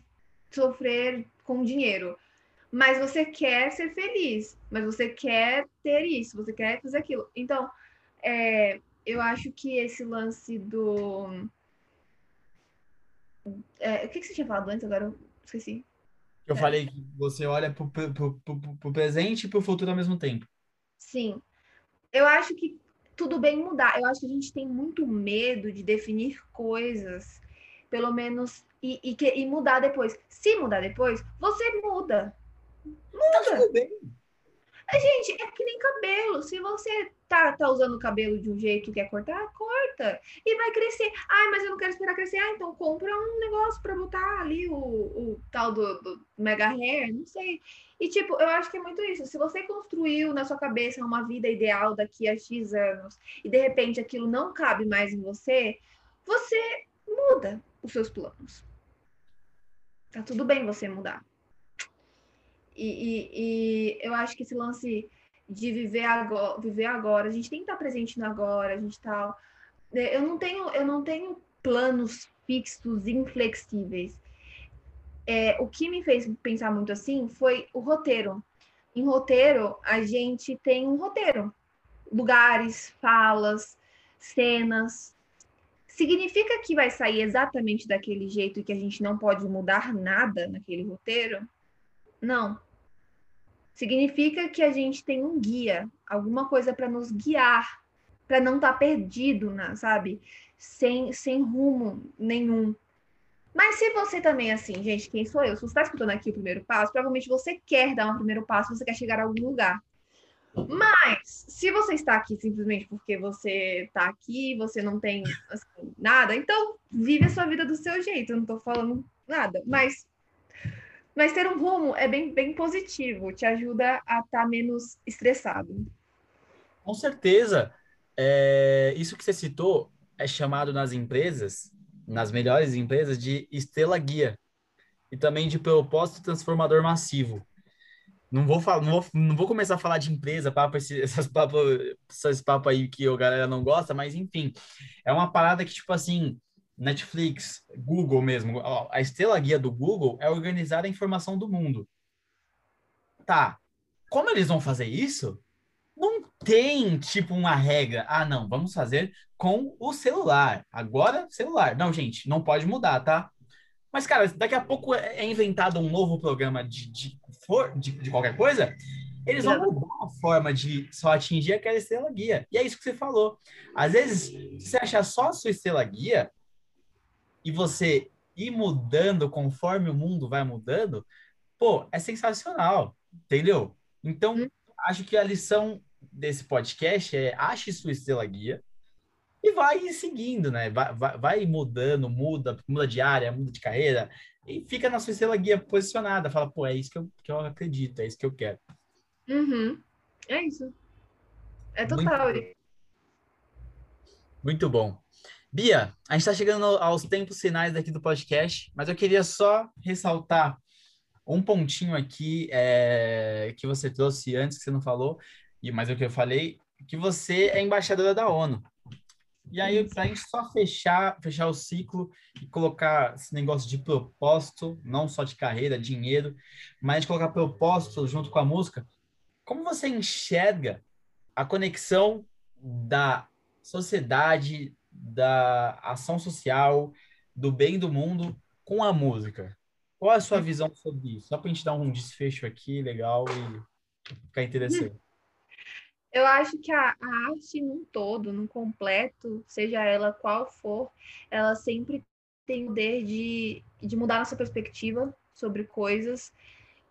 sofrer com dinheiro. Mas você quer ser feliz, mas você quer ter isso, você quer fazer aquilo. Então, é, eu acho que esse lance do. É, o que, que você tinha falado antes? Agora eu esqueci. Eu é. falei que você olha pro, pro presente e pro futuro ao mesmo tempo. Sim. Eu acho que tudo bem mudar. Eu acho que a gente tem muito medo de definir coisas, pelo menos, e, e, e mudar depois. Se mudar depois, você muda. Muda. Tá tudo bem. Gente, é que nem cabelo. Se você tá, tá usando o cabelo de um jeito que quer cortar, corta. E vai crescer. Ai, mas eu não quero esperar crescer. Ah, então compra um negócio para botar ali o, o tal do, do, mega hair, não sei. E tipo, eu acho que é muito isso. Se você construiu na sua cabeça uma vida ideal daqui a X anos e de repente aquilo não cabe mais em você, você muda os seus planos. Tá tudo bem você mudar. E, e, e eu acho que esse lance de viver agora, viver agora, a gente tem que estar presente no agora, a gente tá. Né, eu não tenho, eu não tenho planos fixos, inflexíveis. É, o que me fez pensar muito assim foi o roteiro. Em roteiro, a gente tem um roteiro, lugares, falas, cenas. Significa que vai sair exatamente daquele jeito e que a gente não pode mudar nada naquele roteiro? Não significa que a gente tem um guia, alguma coisa para nos guiar, para não estar tá perdido, né, sabe? Sem, sem rumo nenhum. Mas se você também, assim, gente, quem sou eu? Se você está escutando aqui o primeiro passo, provavelmente você quer dar um primeiro passo, você quer chegar a algum lugar. Mas, se você está aqui simplesmente porque você está aqui, você não tem assim, nada, então vive a sua vida do seu jeito. Eu não estou falando nada. Mas mas ter um rumo é bem, bem positivo, te ajuda a estar tá menos estressado. Com certeza. É, isso que você citou é chamado nas empresas, nas melhores empresas, de estrela guia e também de propósito transformador massivo. Não vou, falar, não vou, não vou começar a falar de empresa, papo, esse, *laughs* papos esses papo aí que a galera não gosta, mas enfim, é uma parada que, tipo assim, Netflix, Google mesmo, a estrela guia do Google é organizar a informação do mundo. Tá. Como eles vão fazer isso? Não tem, tipo, uma regra. Ah, não, vamos fazer com o celular. Agora, celular. Não, gente, não pode mudar, tá? Mas, cara, daqui a pouco é inventado um novo programa de, de, de, de qualquer coisa, eles vão mudar a forma de só atingir aquela estrela guia. E é isso que você falou. Às vezes, se você achar só a sua estrela guia e você ir mudando conforme o mundo vai mudando, pô, é sensacional, entendeu? Então, Hum. acho que a lição desse podcast é ache sua estrela guia e vai seguindo, né? Vai, vai, vai mudando, muda, muda de área, muda de carreira e fica na sua estrela guia posicionada. Fala, pô, é isso que eu, que eu acredito, é isso que eu quero. Uhum. É isso. É total. Muito bom. Bia, a gente está chegando aos tempos finais aqui do podcast, mas eu queria só ressaltar um pontinho aqui é, que você trouxe antes, que você não falou, e mas é o que eu falei, que você é embaixadora da ONU. E aí, para a gente só fechar, fechar o ciclo e colocar esse negócio de propósito, não só de carreira, dinheiro, mas de colocar propósito junto com a música, como você enxerga a conexão da sociedade, da ação social, do bem do mundo com a música? Qual é a sua visão sobre isso? Só para a gente dar um desfecho aqui legal e ficar interessante. Eu acho que a, arte num todo, num completo, seja ela qual for, ela sempre tem o poder de, de mudar nossa perspectiva sobre coisas,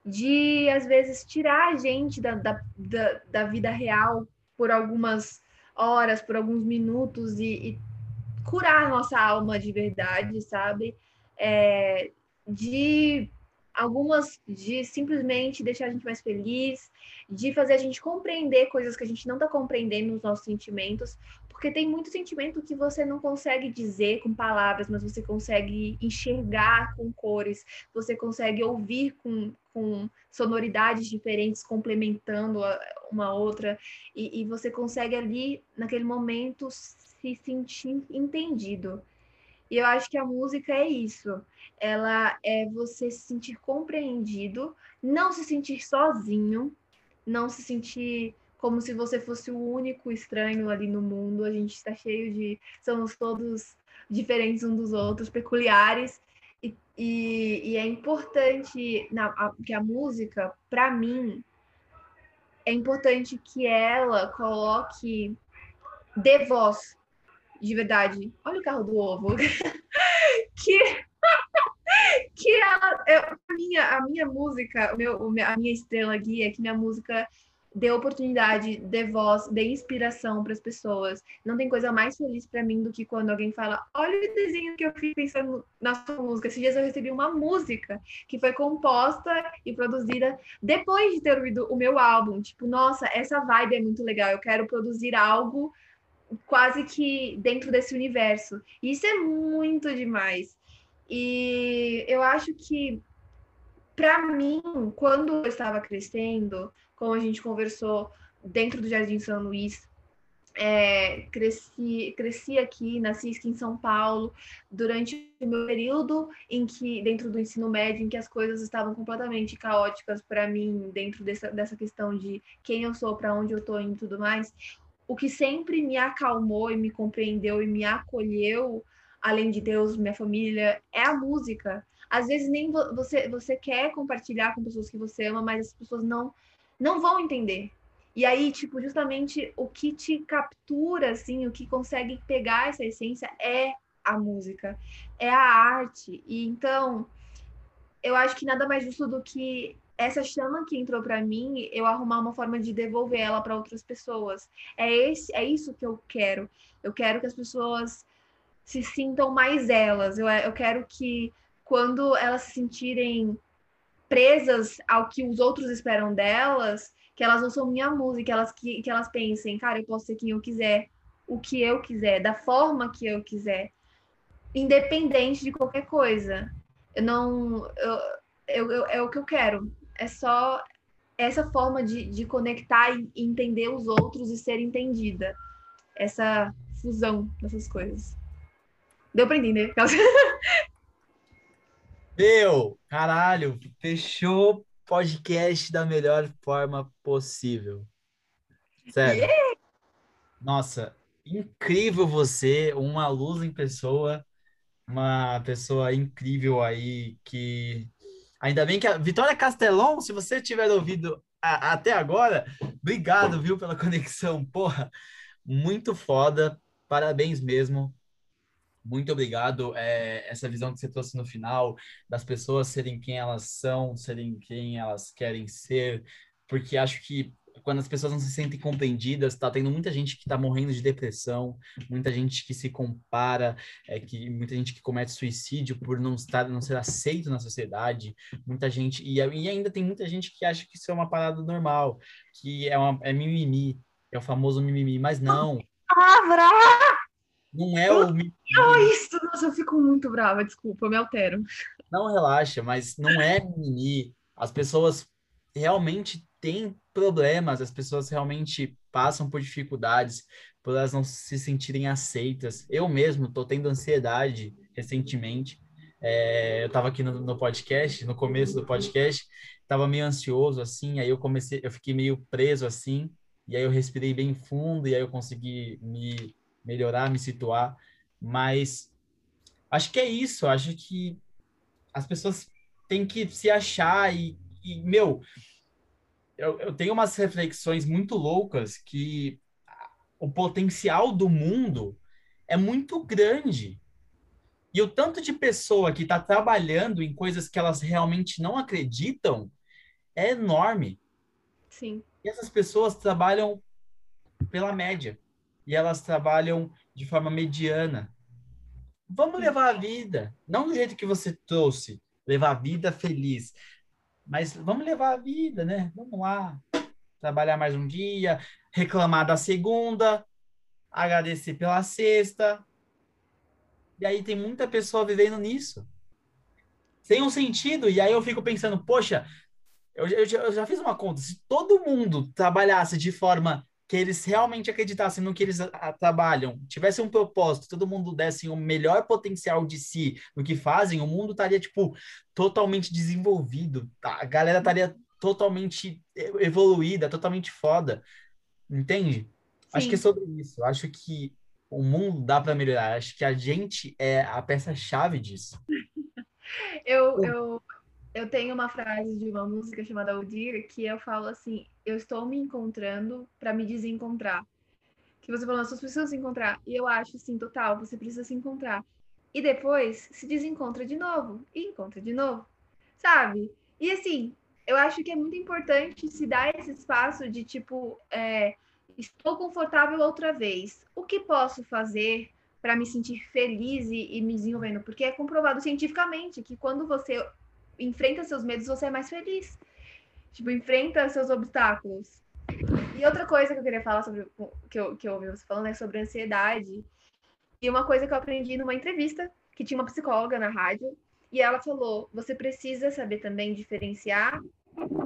de às vezes tirar a gente da, da, da, da vida real por algumas horas, por alguns minutos e, e curar nossa alma de verdade, sabe? É, de algumas de simplesmente deixar a gente mais feliz, de fazer a gente compreender coisas que a gente não está compreendendo nos nossos sentimentos, porque tem muito sentimento que você não consegue dizer com palavras, mas você consegue enxergar com cores, você consegue ouvir com, com sonoridades diferentes, complementando uma outra, e, e você consegue ali, naquele momento, se sentir entendido. E eu acho que a música é isso. Ela é você se sentir compreendido, não se sentir sozinho, não se sentir como se você fosse o único estranho ali no mundo. A gente está cheio de. Somos todos diferentes uns dos outros, peculiares. E, e, e é importante na, a, que a música, para mim, é importante que ela coloque, dê voz de verdade. Olha o carro do ovo. *laughs* que *laughs* que ela, eu, a, minha, a minha música, o meu, a minha estrela guia, é que minha música dê oportunidade, dê voz, dê inspiração para as pessoas. Não tem coisa mais feliz para mim do que quando alguém fala: Olha o desenho que eu fiz pensando na sua música. Esses dias eu recebi uma música que foi composta e produzida depois de ter ouvido o meu álbum. Tipo, nossa, essa vibe é muito legal. Eu quero produzir algo quase que dentro desse universo. Isso é muito demais. E eu acho que, para mim, quando eu estava crescendo, como a gente conversou dentro do Jardim São Luís, é, cresci, cresci aqui, nasci aqui em São Paulo, durante o meu período em que, dentro do ensino médio, em que as coisas estavam completamente caóticas para mim, dentro dessa, dessa questão de quem eu sou, para onde eu estou e tudo mais, o que sempre me acalmou e me compreendeu e me acolheu, além de Deus, minha família, é a música. Às vezes nem você você quer compartilhar com pessoas que você ama, mas as pessoas não não vão entender. E aí, tipo, justamente o que te captura assim, o que consegue pegar essa essência é a música, é a arte. E então, eu acho que nada mais justo do que essa chama que entrou para mim, eu arrumar uma forma de devolver ela para outras pessoas. É esse, é isso que eu quero. Eu quero que as pessoas se sintam mais elas. Eu, eu quero que quando elas se sentirem presas ao que os outros esperam delas, que elas não são minha música, elas que, que elas pensem, cara, eu posso ser quem eu quiser, o que eu quiser, da forma que eu quiser, independente de qualquer coisa. Eu não, eu, eu, eu é o que eu quero. É só essa forma de, de conectar e entender os outros e ser entendida. Essa fusão dessas coisas. Deu pra entender? *laughs* Meu, caralho, fechou podcast da melhor forma possível. Sério. Nossa, incrível você, uma luz em pessoa, uma pessoa incrível aí que ainda bem que a Vitória Castelon, se você tiver ouvido a- até agora, obrigado, viu, pela *laughs* conexão. Porra, muito foda. Parabéns mesmo. Muito obrigado. É, essa visão que você trouxe no final, das pessoas serem quem elas são, serem quem elas querem ser, porque acho que quando as pessoas não se sentem compreendidas, tá tendo muita gente que tá morrendo de depressão, muita gente que se compara, é, que muita gente que comete suicídio por não estar, não ser aceito na sociedade, muita gente e, e ainda tem muita gente que acha que isso é uma parada normal, que é uma é mimimi, é o famoso mimimi, mas não, *laughs* Palavra! não é o mimimi. Oh, isso! Nossa, eu fico muito brava, desculpa, eu me altero. Não relaxa, mas não é mimimi. As pessoas realmente têm problemas, as pessoas realmente passam por dificuldades, por elas não se sentirem aceitas. Eu mesmo estou tendo ansiedade recentemente. É, eu estava aqui no, no podcast, no começo do podcast, estava meio ansioso assim, aí eu comecei, eu fiquei meio preso assim, e aí eu respirei bem fundo e aí eu consegui me melhorar, me situar. Mas acho que é isso, acho que as pessoas têm que se achar e, e meu, eu, eu tenho umas reflexões muito loucas que o potencial do mundo é muito grande. E o tanto de pessoa que está trabalhando em coisas que elas realmente não acreditam é enorme. Sim. E essas pessoas trabalham pela média. E elas trabalham de forma mediana. Vamos levar a vida, não do jeito que você trouxe, levar a vida feliz, mas vamos levar a vida, né? Vamos lá, trabalhar mais um dia, reclamar da segunda, agradecer pela sexta. E aí tem muita pessoa vivendo nisso. Sem um sentido. E aí eu fico pensando, poxa, eu, eu, eu já fiz uma conta. Se todo mundo trabalhasse de forma que eles realmente acreditassem no que eles trabalham, tivesse um propósito, todo mundo desse o melhor potencial de si no que fazem, o mundo estaria, tipo, totalmente desenvolvido. A galera estaria totalmente evoluída, totalmente foda. Entende? Sim. Acho que é sobre isso. Acho que o mundo dá para melhorar. Acho que a gente é a peça-chave disso. *laughs* eu, eu, eu tenho uma frase de uma música chamada Odir que eu falo assim: eu estou me encontrando para me desencontrar. Que você falou, você precisa se encontrar. E eu acho, sim, total, você precisa se encontrar. E depois se desencontra de novo. E encontra de novo. Sabe? E assim, eu acho que é muito importante se dar esse espaço de tipo, é, estou confortável outra vez. O que posso fazer para me sentir feliz e, e me desenvolvendo? Porque é comprovado cientificamente que quando você enfrenta seus medos, você é mais feliz. Tipo, enfrenta seus obstáculos. E outra coisa que eu queria falar sobre que eu, que eu ouvi você falando é sobre ansiedade. E uma coisa que eu aprendi numa entrevista, que tinha uma psicóloga na rádio, e ela falou: você precisa saber também diferenciar,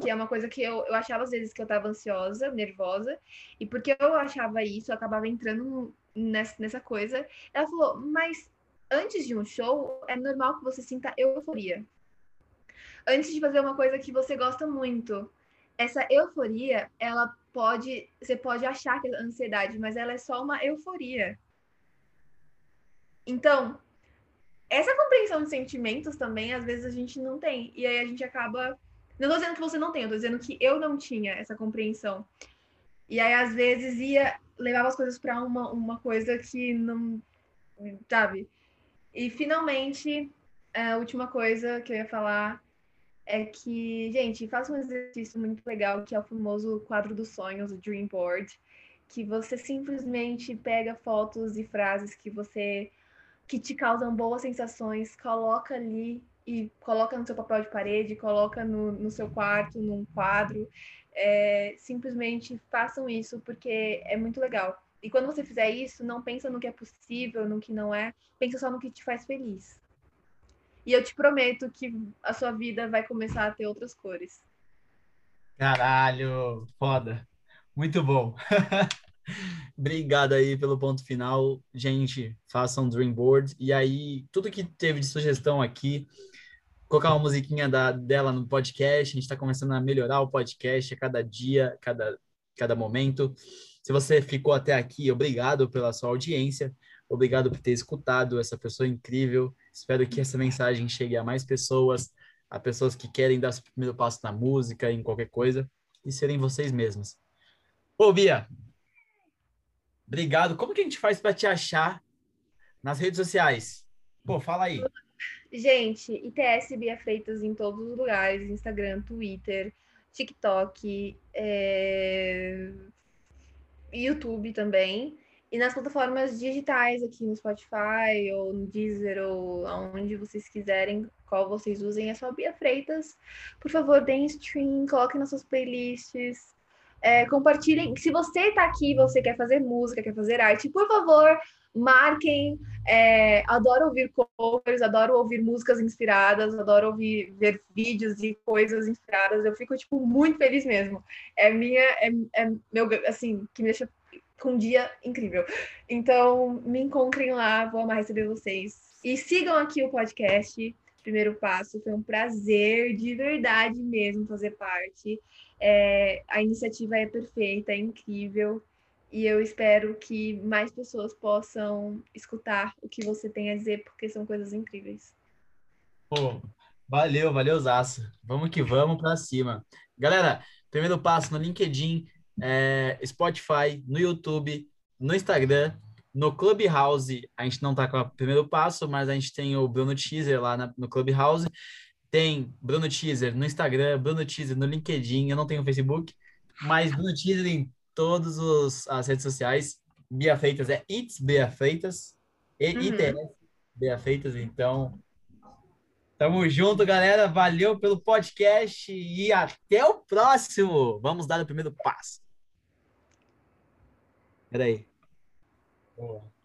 que é uma coisa que eu, eu achava às vezes que eu estava ansiosa, nervosa, e porque eu achava isso, eu acabava entrando nessa, nessa coisa. Ela falou: mas antes de um show, é normal que você sinta euforia antes de fazer uma coisa que você gosta muito. Essa euforia, ela pode, você pode achar que é ansiedade, mas ela é só uma euforia. Então, essa compreensão de sentimentos também, às vezes a gente não tem. E aí a gente acaba. Não tô dizendo que você não tem, eu tô dizendo que eu não tinha essa compreensão. E aí, às vezes, ia levava as coisas para uma, uma coisa que não. Sabe? E finalmente, a última coisa que eu ia falar é que, gente, faça um exercício muito legal, que é o famoso quadro dos sonhos, o Dream Board, que você simplesmente pega fotos e frases que você que te causam boas sensações, coloca ali e coloca no seu papel de parede, coloca no, no seu quarto, num quadro. É, simplesmente façam isso, porque é muito legal. E quando você fizer isso, não pensa no que é possível, no que não é, pensa só no que te faz feliz. E eu te prometo que a sua vida vai começar a ter outras cores. Caralho, foda. Muito bom. *laughs* Obrigado aí pelo ponto final. Gente, façam Dream Board. E aí, tudo que teve de sugestão aqui, colocar uma musiquinha da, dela no podcast. A gente está começando a melhorar o podcast a cada dia, cada, cada momento. Se você ficou até aqui, obrigado pela sua audiência. Obrigado por ter escutado essa pessoa incrível. Espero que essa mensagem chegue a mais pessoas, a pessoas que querem dar o primeiro passo na música, em qualquer coisa, e serem vocês mesmos. Ô, Bia, obrigado. Como que a gente faz para te achar nas redes sociais? Pô, fala aí. Gente, ITS Bia Freitas em todos os lugares: Instagram, Twitter, TikTok, é... YouTube também. E nas plataformas digitais aqui no Spotify ou no Deezer ou aonde vocês quiserem, qual vocês usem, é só Bia Freitas. Por favor, deem stream, coloquem nas suas playlists. É, compartilhem. Se você está aqui, você quer fazer música, quer fazer arte, por favor, marquem. É, adoro ouvir covers, adoro ouvir músicas inspiradas, adoro ouvir ver vídeos e coisas inspiradas. Eu fico tipo muito feliz mesmo. É minha, é, é meu assim que me deixa com um dia incrível. Então me encontrem lá, vou amar receber vocês e sigam aqui o podcast. Primeiro passo foi um prazer de verdade mesmo fazer parte. É, a iniciativa é perfeita, é incrível. E eu espero que mais pessoas possam escutar o que você tem a dizer, porque são coisas incríveis. Pô, valeu, valeu, Zaça. Vamos que vamos para cima. Galera, primeiro passo no LinkedIn, é, Spotify, no YouTube, no Instagram, no Clubhouse. A gente não tá com o primeiro passo, mas a gente tem o Bruno Teaser lá na, no Clubhouse. Tem Bruno Teaser no Instagram, Bruno Teaser no LinkedIn. Eu não tenho Facebook, mas Bruno Teaser em todas as redes sociais. Bia Freitas é It's Bia Freitas. E Uhum. ITS Bia Freitas. Então, tamo junto, galera. Valeu pelo podcast e até o próximo. Vamos dar o primeiro passo. Peraí. Boa.